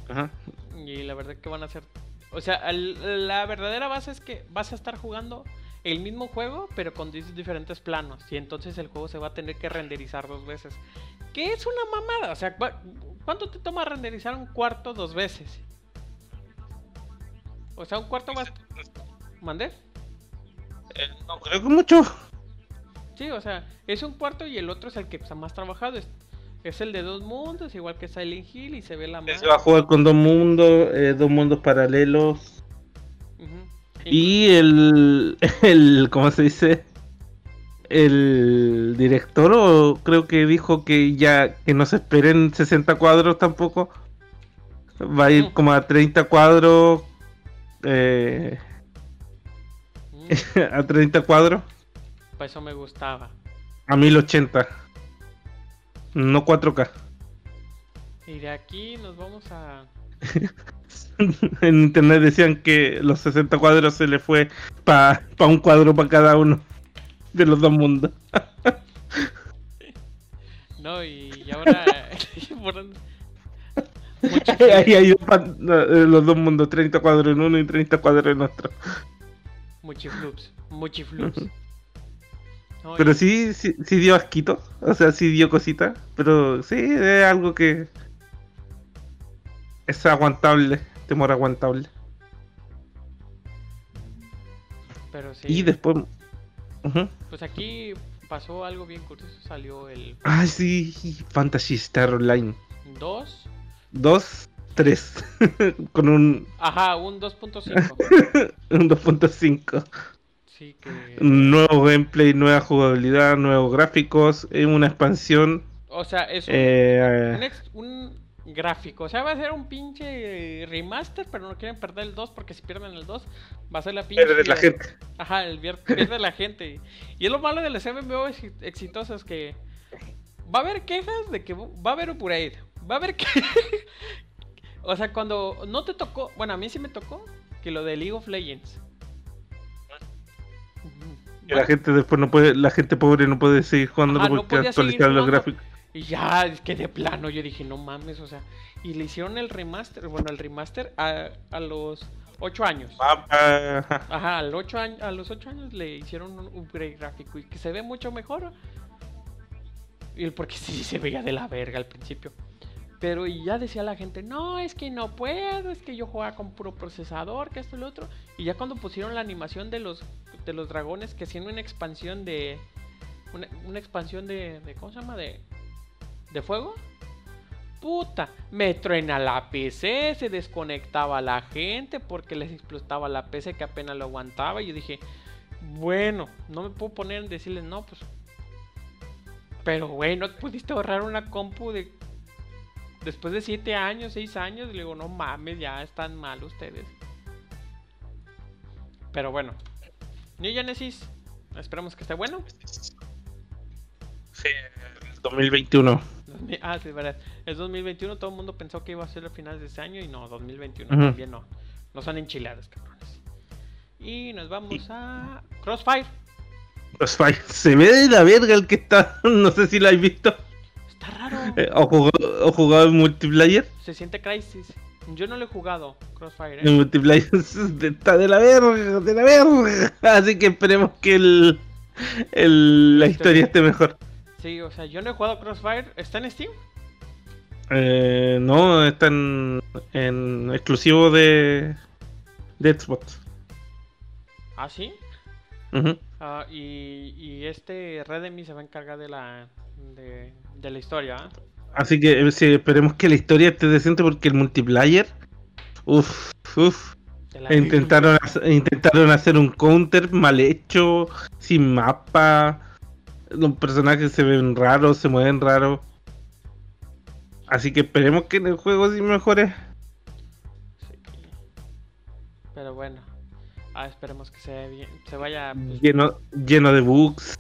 Ajá. Y la verdad que van a ser... O sea, la verdadera base es que vas a estar jugando el mismo juego, pero con diferentes planos. Y entonces el juego se va a tener que renderizar dos veces. Que es una mamada. O sea, ¿cu- ¿cuánto te toma renderizar un cuarto dos veces? O sea, un cuarto más... ¿Mandé? Eh, no creo que mucho. Sí, o sea, es un cuarto y el otro es el que está más trabajado. Es, es el de dos mundos, igual que Silent Hill, y se ve la Se va a jugar con dos mundos, eh, dos mundos paralelos. Y el, el, ¿cómo se dice? El director o creo que dijo que ya que no se esperen 60 cuadros tampoco. Va a ir como a 30 cuadros. Eh, Mm, a 30 cuadros. pues eso me gustaba. A 1080. No 4K. Y de aquí nos vamos a... en internet decían que los 60 cuadros se le fue para un cuadro para cada uno de los dos mundos. No, y, y ahora... Ahí hay eh, los dos mundos, 30 cuadros en uno y 30 cuadros en otro. Muchiflups, muchiflups. No, Pero y- sí, sí, sí dio asquito, o sea, sí dio cosita, pero sí, es algo que es aguantable, temor aguantable. Pero sí. Y después... Pues aquí pasó algo bien curioso. Salió el Ah, sí, Fantasy Star Online 2. 2, 3, con un, Ajá, un 2.5. un 2.5. Sí, que... Nuevo gameplay, nueva jugabilidad, nuevos gráficos, es una expansión. O sea, es un, eh, un, un gráfico. O sea, va a ser un pinche remaster, pero no quieren perder el 2 porque si pierden el 2 va a ser la pinche... pero de la gente. Ajá, el pierde la gente. Y es lo malo de los MMO ex- exitosos que va a haber quejas de que va a haber upgrade. Va a haber que... o sea, cuando no te tocó... Bueno, a mí sí me tocó que lo de League of Legends. Que la gente después no puede, la gente pobre no puede seguir jugando no porque actualizaron los gráficos. Y ya, es que de plano yo dije, no mames, o sea, y le hicieron el remaster, bueno, el remaster a, a los 8 años. Ah, ah, ajá. Al ocho años, a los 8 años le hicieron un upgrade gráfico y que se ve mucho mejor. Y porque sí se veía de la verga al principio. Pero y ya decía la gente, no, es que no puedo, es que yo jugaba con puro procesador, que esto y lo otro. Y ya cuando pusieron la animación de los de los dragones que hacían una expansión de una, expansión de, de ¿cómo se llama? de de fuego. Puta, me truena la PC, se desconectaba la gente porque les explotaba la PC que apenas lo aguantaba. Y yo dije, bueno, no me puedo poner en decirles no, pues. Pero güey, no te pudiste ahorrar una compu de Después de 7 años, 6 años, le digo, no mames, ya están mal ustedes. Pero bueno. New Genesis, esperamos que esté bueno. Sí, 2021. Ah, sí, verdad. Es 2021, todo el mundo pensó que iba a ser a finales de este año y no, 2021 Ujú. también no. No son enchiladas, cabrones. Y nos vamos a Crossfire. Crossfire. Se ve de la verga el que está. No sé si lo habéis visto. Está raro. Eh, o, jugado, o jugado en multiplayer. Se siente Crisis. Yo no lo he jugado, Crossfire, En ¿eh? multiplayer está de la verga, de la verga. Así que esperemos que el, el- la historia esté mejor. Sí, o sea, yo no he jugado Crossfire. ¿Está en Steam? Eh, no, está en, en exclusivo de, de Xbox. Ah, sí. Ujú. Ah, y, y este Redemi se va a encargar de la, de, de la historia. ¿ah? Así que eh, sí, esperemos que la historia esté decente porque el multiplayer. Uff, uff. La- Intentaron, hacer- intentaron hacer un counter mal hecho, sin mapa. Los personajes se ven raros, se mueven raros. Así que esperemos que en el juego sí mejore. Sí. Pero bueno. Ah, esperemos que se, bien, se vaya. pues, Lleno, lleno de bugs.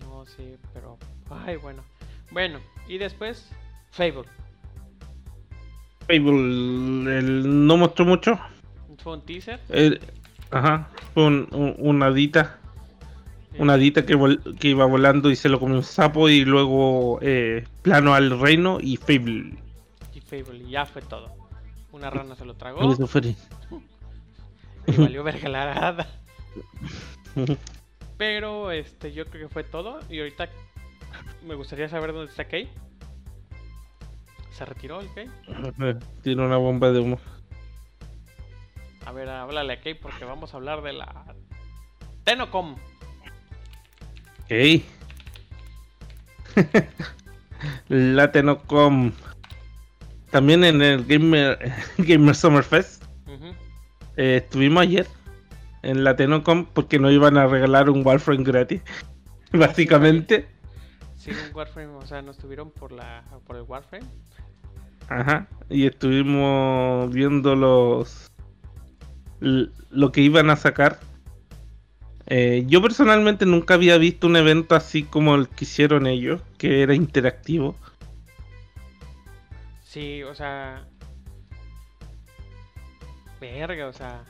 no, sí, pero. Ay, bueno. Bueno, y después. Fable. Fable el- no mostró mucho. Fue un teaser. El- ajá, fue un- un- una hadita. Una hadita que, vol- que iba volando y se lo comió un sapo y luego eh, plano al reino y Fable. Y Fable, y ya fue todo. Una rana se lo tragó. Eso fue. y valió verga la arada. Pero este, yo creo que fue todo. Y ahorita me gustaría saber dónde está Kay. ¿Se retiró el Kay? Tiene una bomba de humo. A ver, háblale a Kay porque vamos a hablar de la Tenocom. Ok. La Tenocom. También en el Gamer, Gamer Summer Fest. Eh, estuvimos ayer en la Tenocom porque nos iban a regalar un Warframe gratis. Básicamente. Sí, un Warframe, o sea, nos tuvieron por la por el Warframe. Ajá. Y estuvimos viendo los. lo que iban a sacar. Eh, yo personalmente nunca había visto un evento así como el que hicieron ellos, que era interactivo. Sí, o sea. Verga, o sea.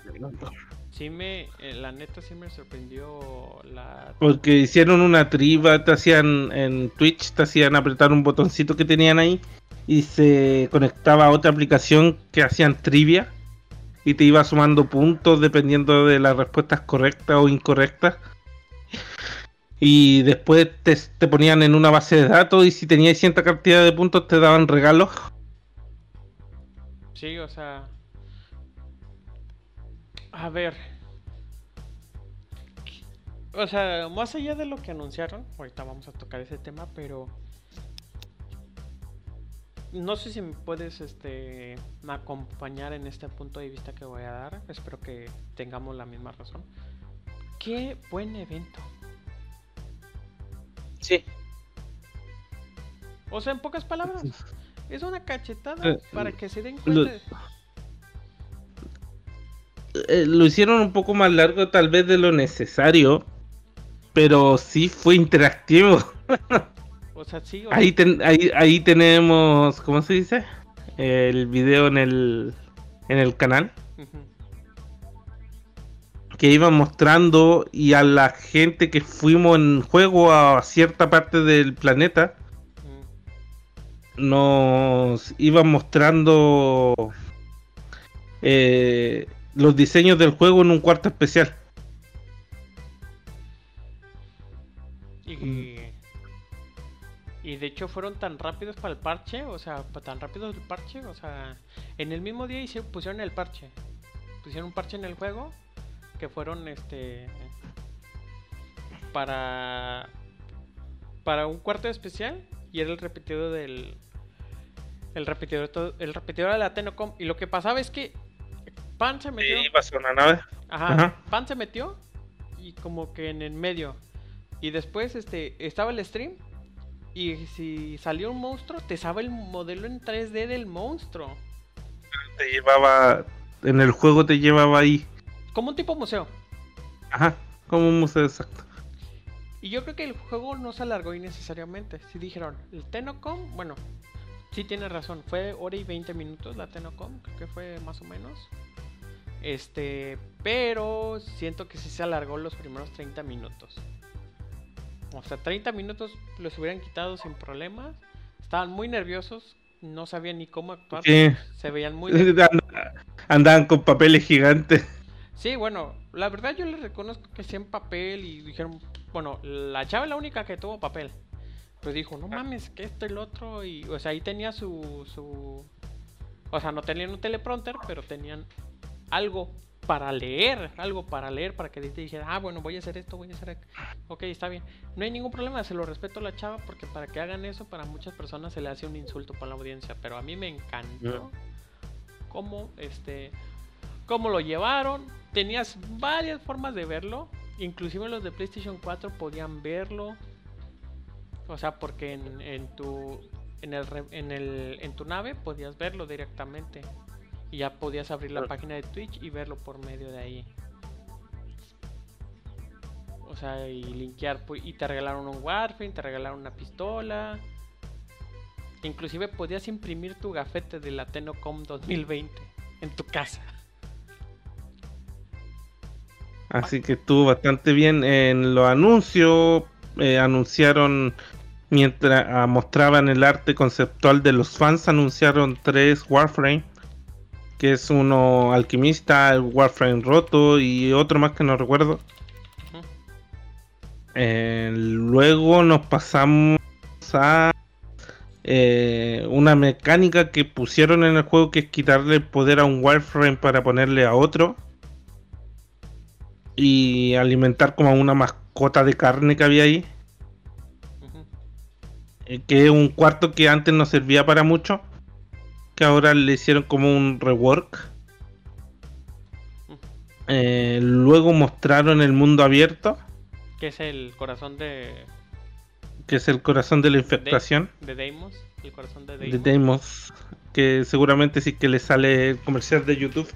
Sí me. eh, la neta sí me sorprendió la. Porque hicieron una triba, te hacían en Twitch, te hacían apretar un botoncito que tenían ahí y se conectaba a otra aplicación que hacían trivia y te iba sumando puntos dependiendo de las respuestas correctas o incorrectas. Y después te, te ponían en una base de datos y si tenías cierta cantidad de puntos te daban regalos. Sí, o sea. A ver. O sea, más allá de lo que anunciaron, ahorita vamos a tocar ese tema, pero. No sé si me puedes este, acompañar en este punto de vista que voy a dar. Espero que tengamos la misma razón. Qué buen evento. Sí. O sea, en pocas palabras, es una cachetada Eh, para que se den lo- cuenta. de- Eh, lo hicieron un poco más largo tal vez de lo necesario, pero sí fue interactivo. O sea, sí, o Ahí, ten- ahí, ahí tenemos, ¿cómo se dice? El video en el, en el canal que iba mostrando y a la gente que fuimos en juego a cierta parte del planeta. Nos iban mostrando eh, los diseños del juego en un cuarto especial. Y, y de hecho fueron tan rápidos para el parche, o sea, tan rápidos el parche, o sea, en el mismo día hice- pusieron el parche. Pusieron un parche en el juego que fueron este para para un cuarto especial y era el repetidor del el repetidor el repetidor de la Tenocom y lo que pasaba es que Pan se metió pasó una nave. Ajá, Ajá. Pan se metió y como que en el medio. Y después este estaba el stream Y si salió un monstruo, te sabe el modelo en 3D del monstruo. Te llevaba. En el juego te llevaba ahí. Como un tipo museo. Ajá, como un museo exacto. Y yo creo que el juego no se alargó innecesariamente. Si dijeron, el Tenocom, bueno, sí tiene razón, fue hora y 20 minutos la Tenocom, creo que fue más o menos. Este, pero siento que sí se alargó los primeros 30 minutos. O sea, 30 minutos los hubieran quitado sin problemas. Estaban muy nerviosos, no sabían ni cómo actuar. Sí. Se veían muy... Andaban con papeles gigantes. Sí, bueno, la verdad yo les reconozco que sí en papel y dijeron, bueno, la chava es la única que tuvo papel. Pues dijo, no mames, que esto y el otro. Y, o sea, ahí tenía su, su. O sea, no tenían un teleprompter, pero tenían algo para leer. Algo para leer, para que te dijera, ah, bueno, voy a hacer esto, voy a hacer. Ok, está bien. No hay ningún problema, se lo respeto a la chava, porque para que hagan eso, para muchas personas se le hace un insulto para la audiencia. Pero a mí me encantó cómo, este. Cómo lo llevaron. Tenías varias formas de verlo. Inclusive los de PlayStation 4 podían verlo. O sea, porque en, en tu en el, en el en tu nave podías verlo directamente y ya podías abrir la página de Twitch y verlo por medio de ahí. O sea, y linkear y te regalaron un Warframe, te regalaron una pistola. Inclusive podías imprimir tu gafete de la Tenocom 2020 en tu casa. Así que estuvo bastante bien en los anuncios. Eh, anunciaron, mientras ah, mostraban el arte conceptual de los fans, anunciaron tres Warframe. Que es uno alquimista, el Warframe roto y otro más que no recuerdo. Eh, luego nos pasamos a eh, una mecánica que pusieron en el juego que es quitarle el poder a un Warframe para ponerle a otro y alimentar como a una mascota de carne que había ahí. Eh, que es un cuarto que antes no servía para mucho. Que ahora le hicieron como un rework. Eh, luego mostraron el mundo abierto. Que es el corazón de. Que es el corazón de la infectación. De, Deimos. El corazón de Deimos. De Deimos. Que seguramente sí que le sale el comercial de YouTube.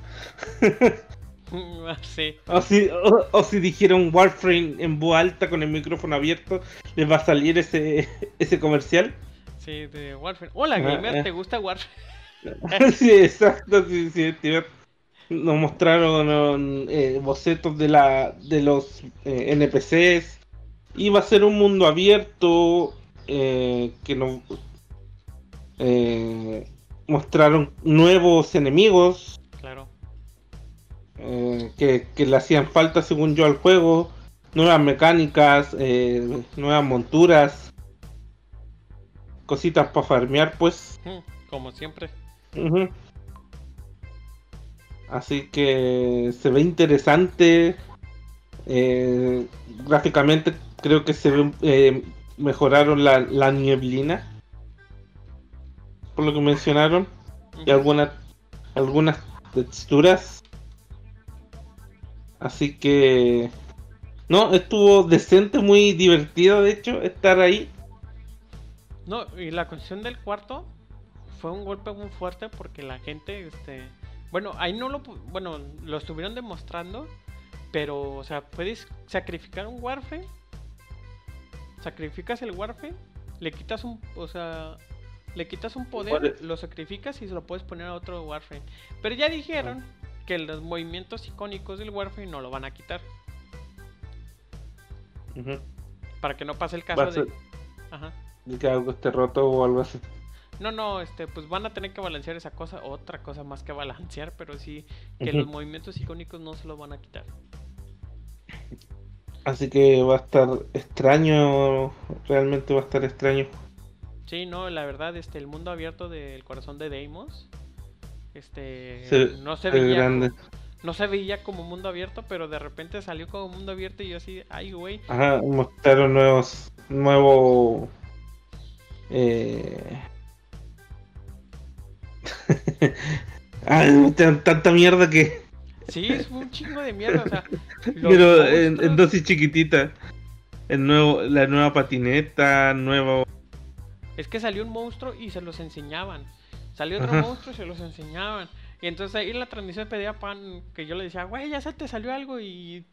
O, si, o, si dijeron Warframe en voz alta con el micrófono abierto, les va a salir ese, ese comercial. Sí, de Warframe. Hola, ah, gamer, ¿te gusta Warframe? sí, exacto, sí, sí, Nos mostraron eh, bocetos de, la, de los eh, NPCs. Iba a ser un mundo abierto eh, que nos mostraron nuevos enemigos eh, que, le hacían falta según yo al juego, nuevas mecánicas, eh, nuevas monturas, cositas para farmear pues. Como siempre. Así que se ve interesante. Eh, gráficamente creo que se ve, mejoraron la, la, nieblina. Por lo que mencionaron. Y algunas algunas texturas Así que... No, estuvo decente, muy divertido de hecho estar ahí. No, y la cuestión del cuarto fue un golpe muy fuerte porque la gente, este... Bueno, ahí no lo... Bueno, lo estuvieron demostrando, pero, o sea, puedes sacrificar un Warframe. Sacrificas el Warframe, le quitas un... O sea, le quitas un poder, lo sacrificas y se lo puedes poner a otro Warframe. Pero ya dijeron que los movimientos icónicos del Warframe no lo van a quitar. Para que no pase el caso de... Ajá. de que algo esté roto o algo así. No, no, este, pues van a tener que balancear esa cosa, otra cosa más que balancear, pero sí que los movimientos icónicos no se lo van a quitar. Así que va a estar extraño, realmente va a estar extraño. Sí, no, la verdad, este, el mundo abierto del corazón de Deimos este no se veía grande. no se veía como mundo abierto, pero de repente salió como mundo abierto y yo así, ay güey. Ajá, mostraron nuevos nuevo eh tanta mierda que Sí, es un chingo de mierda, o sea, pero en, dosis chiquitita. El nuevo, la nueva patineta, nuevo Es que salió un monstruo y se los enseñaban. Salió otro monstruo y se los enseñaban. Y entonces ahí en la transmisión pedía pan que yo le decía, güey, ya se te salió algo y,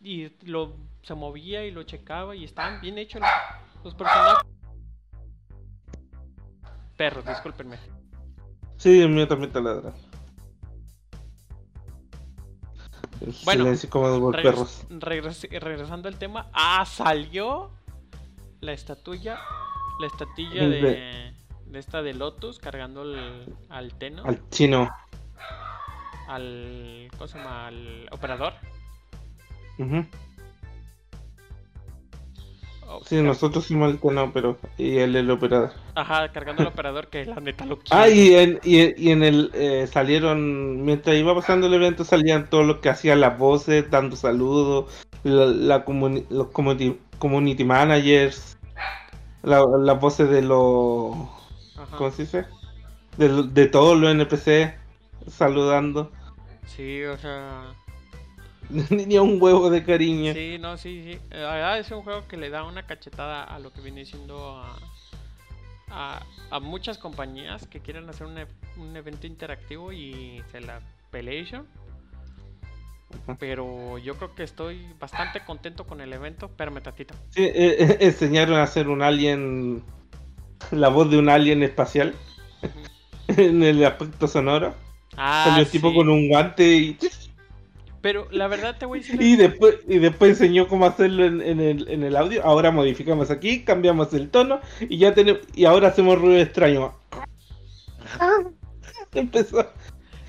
y lo se movía y lo checaba y estaban bien hechos los, los personajes. Perros, discúlpenme. Sí, el mío también te ladra. Bueno, silencio como de los Regres- perros. regres- regresando al tema, ah, salió la estatuilla, la estatilla de, de esta de Lotus cargando el- al Teno, al, Al chino. ¿cómo se llama? Al operador. Oh, Sí, nosotros hicimos el tono, pero. Y él el operador. Ajá, cargando el operador que la neta lo quiere. Ah, y en, y, y en el. eh, salieron. Mientras iba pasando el evento, salían todo lo que hacían las voces, dando saludos. La, la comuni- los community, community managers. la- las voces de los. Ajá. ¿Cómo se dice? De, lo- de todos los NPC saludando. Sí, o sea, Tenía un huevo de cariño. sí, no, sí, sí. La verdad es un juego que le da una cachetada a lo que viene siendo a, a, a muchas compañías que quieren hacer un, e- un evento interactivo y se la pelean. Ajá. Pero yo creo que estoy bastante contento con el evento. Espérame tantito. Sí, eh, eh, enseñaron a hacer un alien. La voz de un alien espacial. en el aspecto sonoro. Ah, Salió el tipo con un guante y, Pero la verdad te voy a decir... y después y después enseñó cómo hacerlo en, en el, en el audio. Ahora modificamos aquí, cambiamos el tono y ya tenemos y ahora hacemos ruido extraño. Empezó.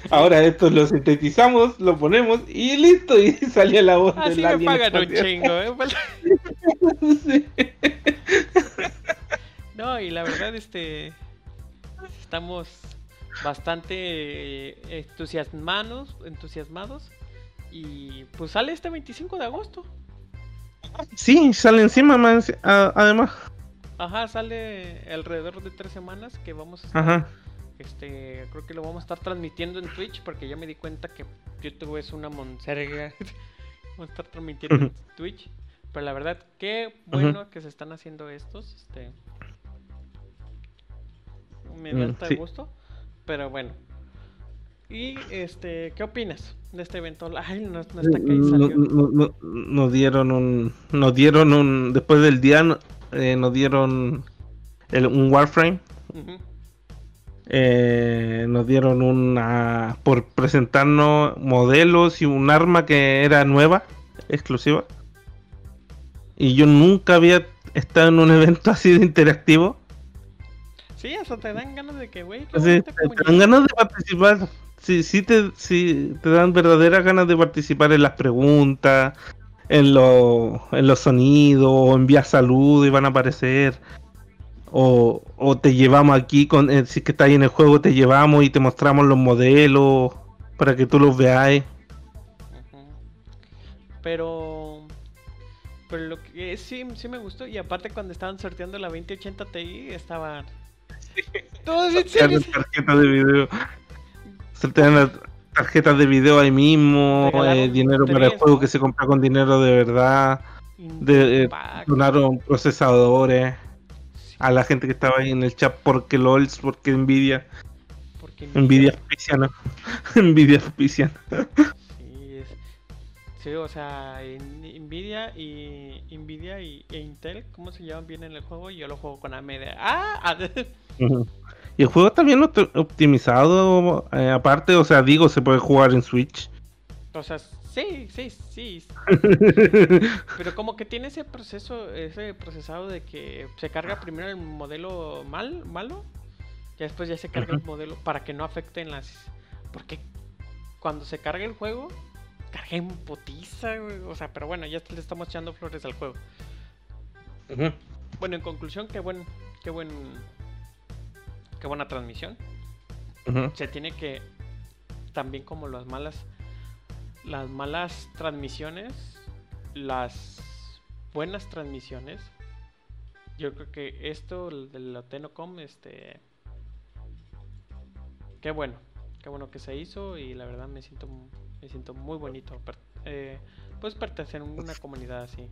Ahora esto lo sintetizamos, lo ponemos y listo y salía la voz Así del me alien pagan un chingo, ¿eh? Sí. No, y la verdad, este. Estamos bastante eh, entusiasmados, entusiasmados. Y pues sale este 25 de agosto. Sí, sale encima más, además. Ajá, sale alrededor de tres semanas que vamos a estar. Ajá. Este, creo que lo vamos a estar transmitiendo en Twitch porque ya me di cuenta que YouTube es una monserga. vamos a estar transmitiendo en Twitch. Pero la verdad, qué bueno que se están haciendo estos. Este, me da Mm, hasta sí. gusto. Pero bueno. Y este, ¿qué opinas de este evento? Ay, no, no está que ahí No- salió. no- no- Nos dieron un. Nos dieron un. Después del día, eh, nos dieron el- un Warframe. Eh, nos dieron una. Por presentarnos modelos y un arma que era nueva, exclusiva. Y yo nunca había estado en un evento así de interactivo. Sí, hasta te dan ganas de que, güey, bonita te, te dan ganas de participar. Sí, sí te, sí, te dan verdaderas ganas de participar en las preguntas, en, lo- en los sonidos, o envías saludos y van a aparecer. O, o te llevamos aquí, con, eh, si es que estás ahí en el juego, te llevamos y te mostramos los modelos para que tú los veáis. Ujú. Pero. Pero lo que sí, sí me gustó. Y aparte, cuando estaban sorteando la 2080 Ti, estaban. Todos en serio. Tarjetas de video. Se te dan las tarjetas de video ahí mismo, eh, dinero para el juego que se compra con dinero de verdad. de, eh, donaron procesadores a la gente que estaba ahí en el chat porque LOLs, porque Nvidia, porque Nvidia auspiciana, Nvidia auspiciana. Sí, o sea, Nvidia y Nvidia y, e Intel, ¿cómo se llevan bien en el juego? Yo lo juego con AMD. ¡Ah! Y el juego bien opt- optimizado, eh, aparte, o sea, digo, se puede jugar en Switch. o sea, sí, sí, sí. Pero como que tiene ese proceso, ese procesado de que se carga primero el modelo mal, malo, y después ya se carga el modelo para que no afecten las... Porque cuando se carga el juego, carga en putiza, güey, O sea, pero bueno, ya le estamos echando flores al juego. Bueno, en conclusión, qué buen, qué buen, qué buena transmisión. Se tiene que, también como las malas, las malas transmisiones, las buenas transmisiones. Yo creo que esto de la Tenocom, este, qué bueno, qué bueno que se hizo y la verdad me siento, me siento muy bonito, per- eh, pues pertenecer a una comunidad así.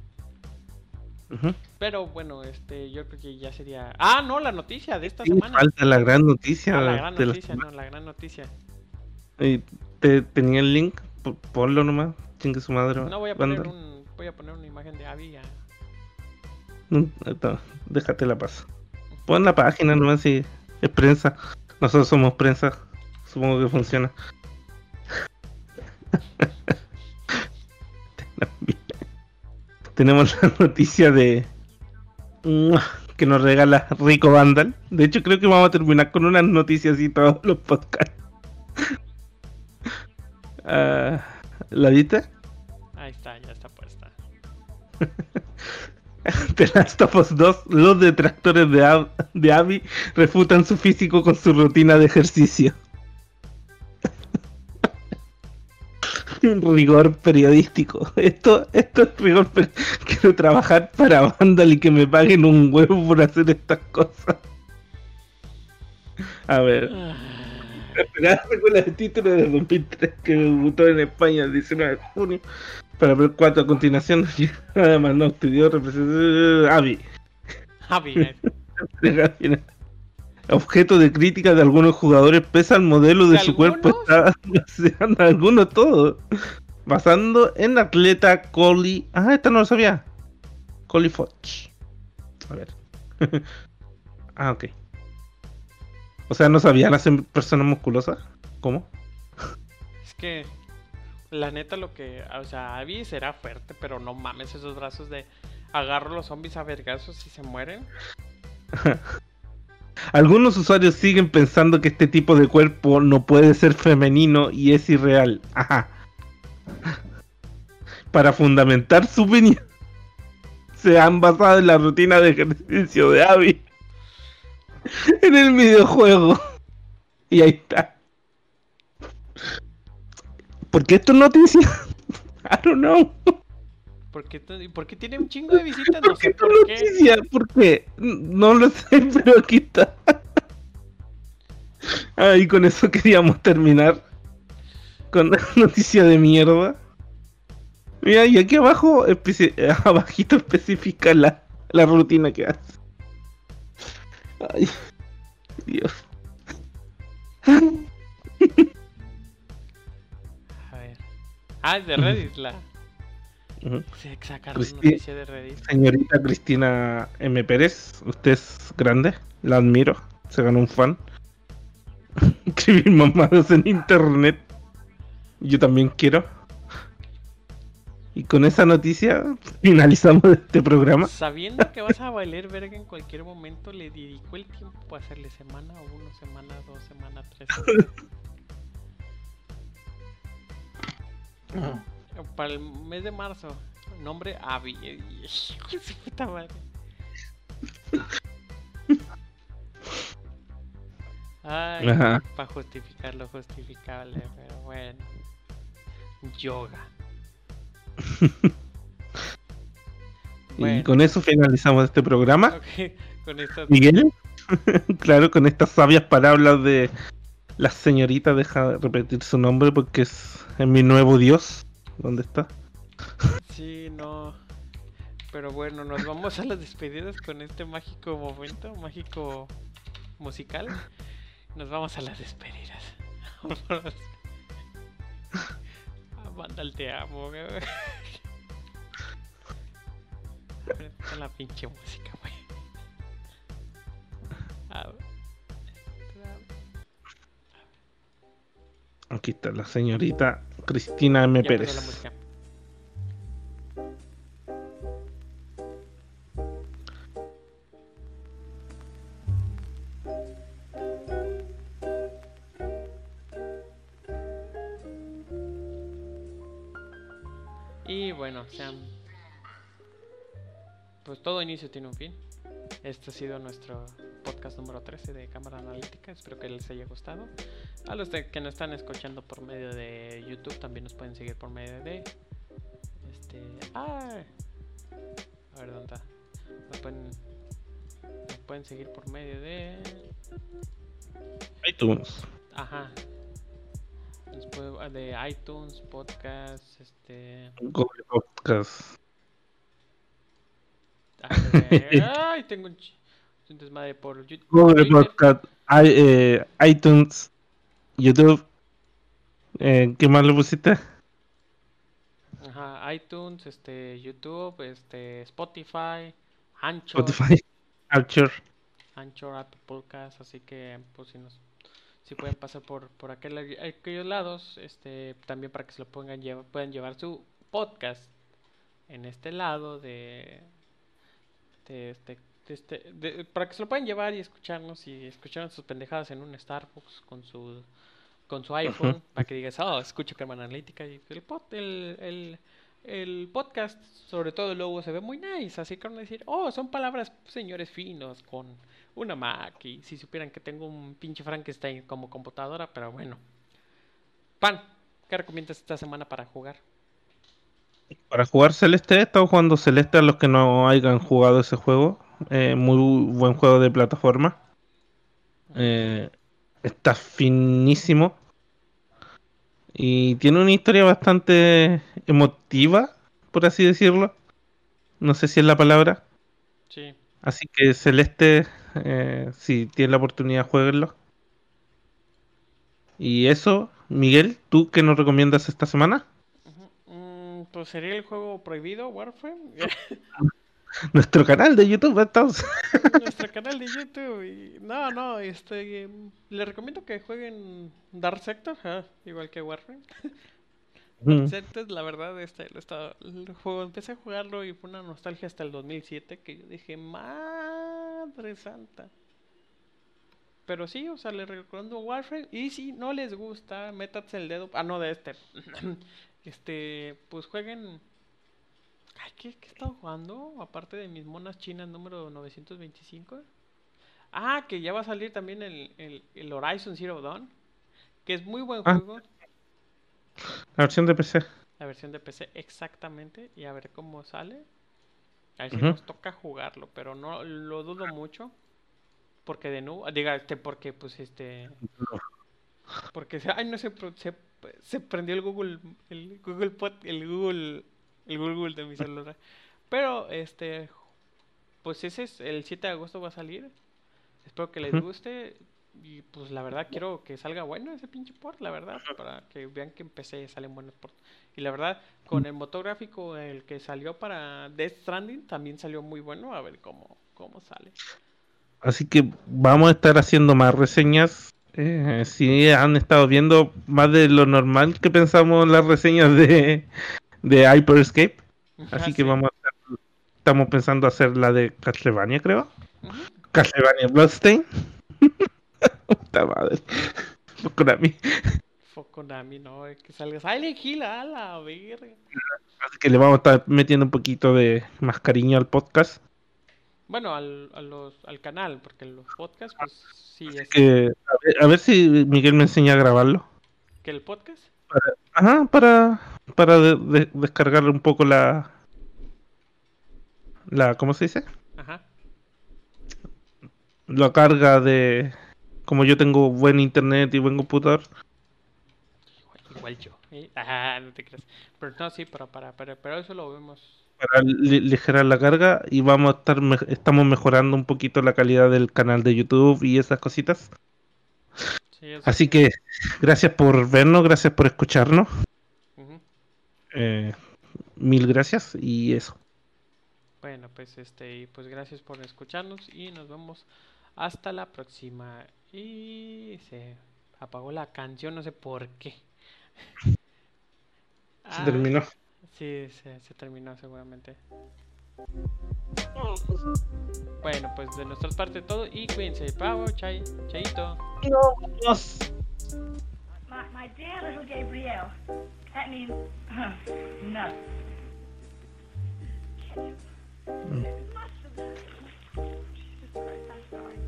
Pero bueno, este, yo creo que ya sería. Ah, no, la noticia de esta Sí, semana. falta la gran noticia. Ah, la gran la noticia, no, la gran noticia. Te, tenía el link, po- ponlo nomás. Chingue su madre. No voy a poner un, voy a poner una imagen de Abby. ya. No, no, déjate la paz. Pon la página nomás si es prensa. Nosotros somos prensa. Supongo que funciona. Tenemos la noticia de que nos regala Rico Vandal. De hecho, creo que vamos a terminar con unas noticias y todos los podcasts. Ah, ¿La viste? Ahí está, ya está puesta. The Last of Us 2, los detractores de, Ab- de Abby refutan su físico con su rutina de ejercicio. rigor periodístico. Esto, esto es rigor per- Quiero trabajar para Vandal y que me paguen un huevo por hacer estas cosas. A ver. Esperar con el título de 2003 que debutó en España el 19 de junio. Para ver cuatro a continuación. Además, no pidió representación. Abby. Abby, eh. Objeto de crítica de algunos jugadores pesa el modelo de, ¿De su cuerpo está baseando algunos todo. Basando en la atleta Collie. Ah, esta no lo sabía. Collie Foch. A ver. ah, ok. O sea, no sabía las personas musculosas. ¿Cómo? Es que la neta lo que, o sea, Abby será fuerte, pero no mames esos brazos de agarro los zombies a vergazos y se mueren. Algunos usuarios siguen pensando que este tipo de cuerpo no puede ser femenino y es irreal. Ajá. Para fundamentar su opinión, se han basado en la rutina de ejercicio de Abby en el videojuego. Y ahí está. ¿Por qué esto es noticia? I don't know. ¿Por qué, t- por qué tiene un chingo de visitas? No ¿Por qué sé por qué. noticia? ¿Por qué? No lo sé, pero aquí está. Ah, y con eso queríamos terminar. Con la noticia de mierda. Mira, y aquí abajo, especi- abajito especifica la, la rutina que hace. Ay, Dios. A ver. Ah, es de Reddit la. Ujú. Se sacaron Cristi- noticia de Reddit. Señorita Cristina M. Pérez, usted es grande, la admiro, se ganó un fan. Escribir mamadas en internet, yo también quiero. Y con esa noticia finalizamos este programa. Sabiendo que vas a valer verga en cualquier momento, le dedicó el tiempo para hacerle semana uno, semana dos, semana tres. Para el mes de marzo, nombre Abby. Puta madre. Ay, para justificar lo justificable, pero bueno. Yoga. Y con eso finalizamos este programa. con Miguel, claro, con estas sabias palabras de la señorita, deja de repetir su nombre porque es, es mi nuevo dios. ¿Dónde está? Sí, no. Pero bueno, nos vamos a las despedidas con este mágico momento, mágico musical. Nos vamos a las despedidas. Vámonos. Vandal, te amo, güey. La pinche música, güey. Aquí está la señorita Cristina M. Ya Pérez. Y bueno, sean. Pues todo inicio tiene un fin. Este ha sido nuestro podcast número 13 de Cámara Analítica. Espero que les haya gustado. A los de- que nos están escuchando por medio de YouTube también nos pueden seguir por medio de. Este. ¡Ah! A ver dónde está. Nos pueden, nos pueden seguir por medio de. iTunes. Ajá. Nos puede- de iTunes, podcast, este. Google Podcast. Este, ay, tengo un, ch- un desmadre por YouTube. Google Podcast, i- eh, iTunes, YouTube. Eh, ¿Qué más le pusiste? Ajá, iTunes, este, YouTube, este, Spotify, Anchor, Spotify, Archer. Anchor, Apple Podcast, así que pues si nos si pueden pasar por por aquel, aquellos lados, este, también para que se lo pongan llevar, puedan llevar su podcast en este lado de de este este de- para que se lo puedan llevar y escucharnos y escuchar sus pendejadas en un Starbucks con su con su iPhone para que digas, oh, escucho Cama Analítica y el, pod, el, el, el podcast, sobre todo el logo, se ve muy nice. Así que van a decir, oh, son palabras, señores finos, con una Mac. Y si supieran que tengo un pinche Frankenstein como computadora, pero bueno. Pan, ¿qué recomiendas esta semana para jugar? Para jugar Celeste, he estado jugando Celeste a los que no hayan jugado ese juego. Eh, muy buen juego de plataforma. Eh, está finísimo. Y tiene una historia bastante emotiva, por así decirlo. No sé si es la palabra. Sí. Así que Celeste, eh, si tienen la oportunidad, jueguenlo. Y eso, Miguel, ¿tú qué nos recomiendas esta semana? Mm, pues sería el juego prohibido, Warframe. Nuestro canal de YouTube, entonces. Nuestro canal de YouTube. y- No, no, este. em, le recomiendo que jueguen Dark Sector, ah, igual que Warframe. Mm. Sector, la verdad, este, lo estaba- el juego, empecé a jugarlo y fue una nostalgia hasta el 2007 que yo dije, madre santa. Pero sí, o sea, les recomiendo Warframe. Y si no les gusta, métanse el dedo. Ah, no, de este. este, pues jueguen. Ay, ¿qué, qué he estado jugando? Aparte de mis monas chinas número 925. Ah, que ya va a salir también el, el, el Horizon Zero Dawn. Que es muy buen Ah. juego. La versión de PC. La versión de PC, exactamente. Y a ver cómo sale. A ver si nos toca jugarlo. Pero no lo dudo mucho. Porque de nuevo. Diga, este, porque pues este. Porque se, ay, no se, se, se prendió el Google. El Google Pod, el Google. El Google de mi celular. Pero este. Pues ese es el 7 de agosto va a salir. Espero que les guste. Y pues la verdad quiero que salga bueno ese pinche port, la verdad. Para que vean que en PC salen buenos ports. Y la verdad, con el motor gráfico, el que salió para Death Stranding, también salió muy bueno. A ver cómo, cómo sale. Así que vamos a estar haciendo más reseñas. Eh, si han estado viendo más de lo normal que pensamos las reseñas de, de Hyperscape. Así Ah, que sí. vamos a hacer- estamos pensando hacer la de Castlevania, creo. Castlevania Bloodstain. Puta madre. Konami. Fue Konami, no, es que salga Silent Hill, a la verga. Así que le vamos a estar metiendo un poquito de más cariño al podcast. Bueno, al, a los, al canal, porque los podcasts, pues sí, es Que, a, ver, a ver si Miguel me enseña a grabarlo. que el podcast. Ajá, para, para de- de- descargar un poco la, la, ¿cómo se dice? Ajá. La carga de, como yo tengo buen internet y buen computador, Igual, igual yo. ¿eh? Ah, no te creas. Pero no, sí, pero para, para, pero eso lo vemos. para li- aligerar la carga y vamos a estar, me- estamos mejorando un poquito la calidad del canal de YouTube y esas cositas. Sí, Así sí. que gracias por vernos, gracias por escucharnos, eh, mil gracias y eso. Bueno, pues este, y pues gracias por escucharnos y nos vemos hasta la próxima. Y se apagó la canción, no sé por qué. Se Ah, terminó. Sí, se, se terminó seguramente. Bueno, pues de nuestra parte todo y cuídense. Pavo, chay, chaito. No, My, dear little Gabriel. That means uh, no. Mm. Jesus Christ, I'm sorry.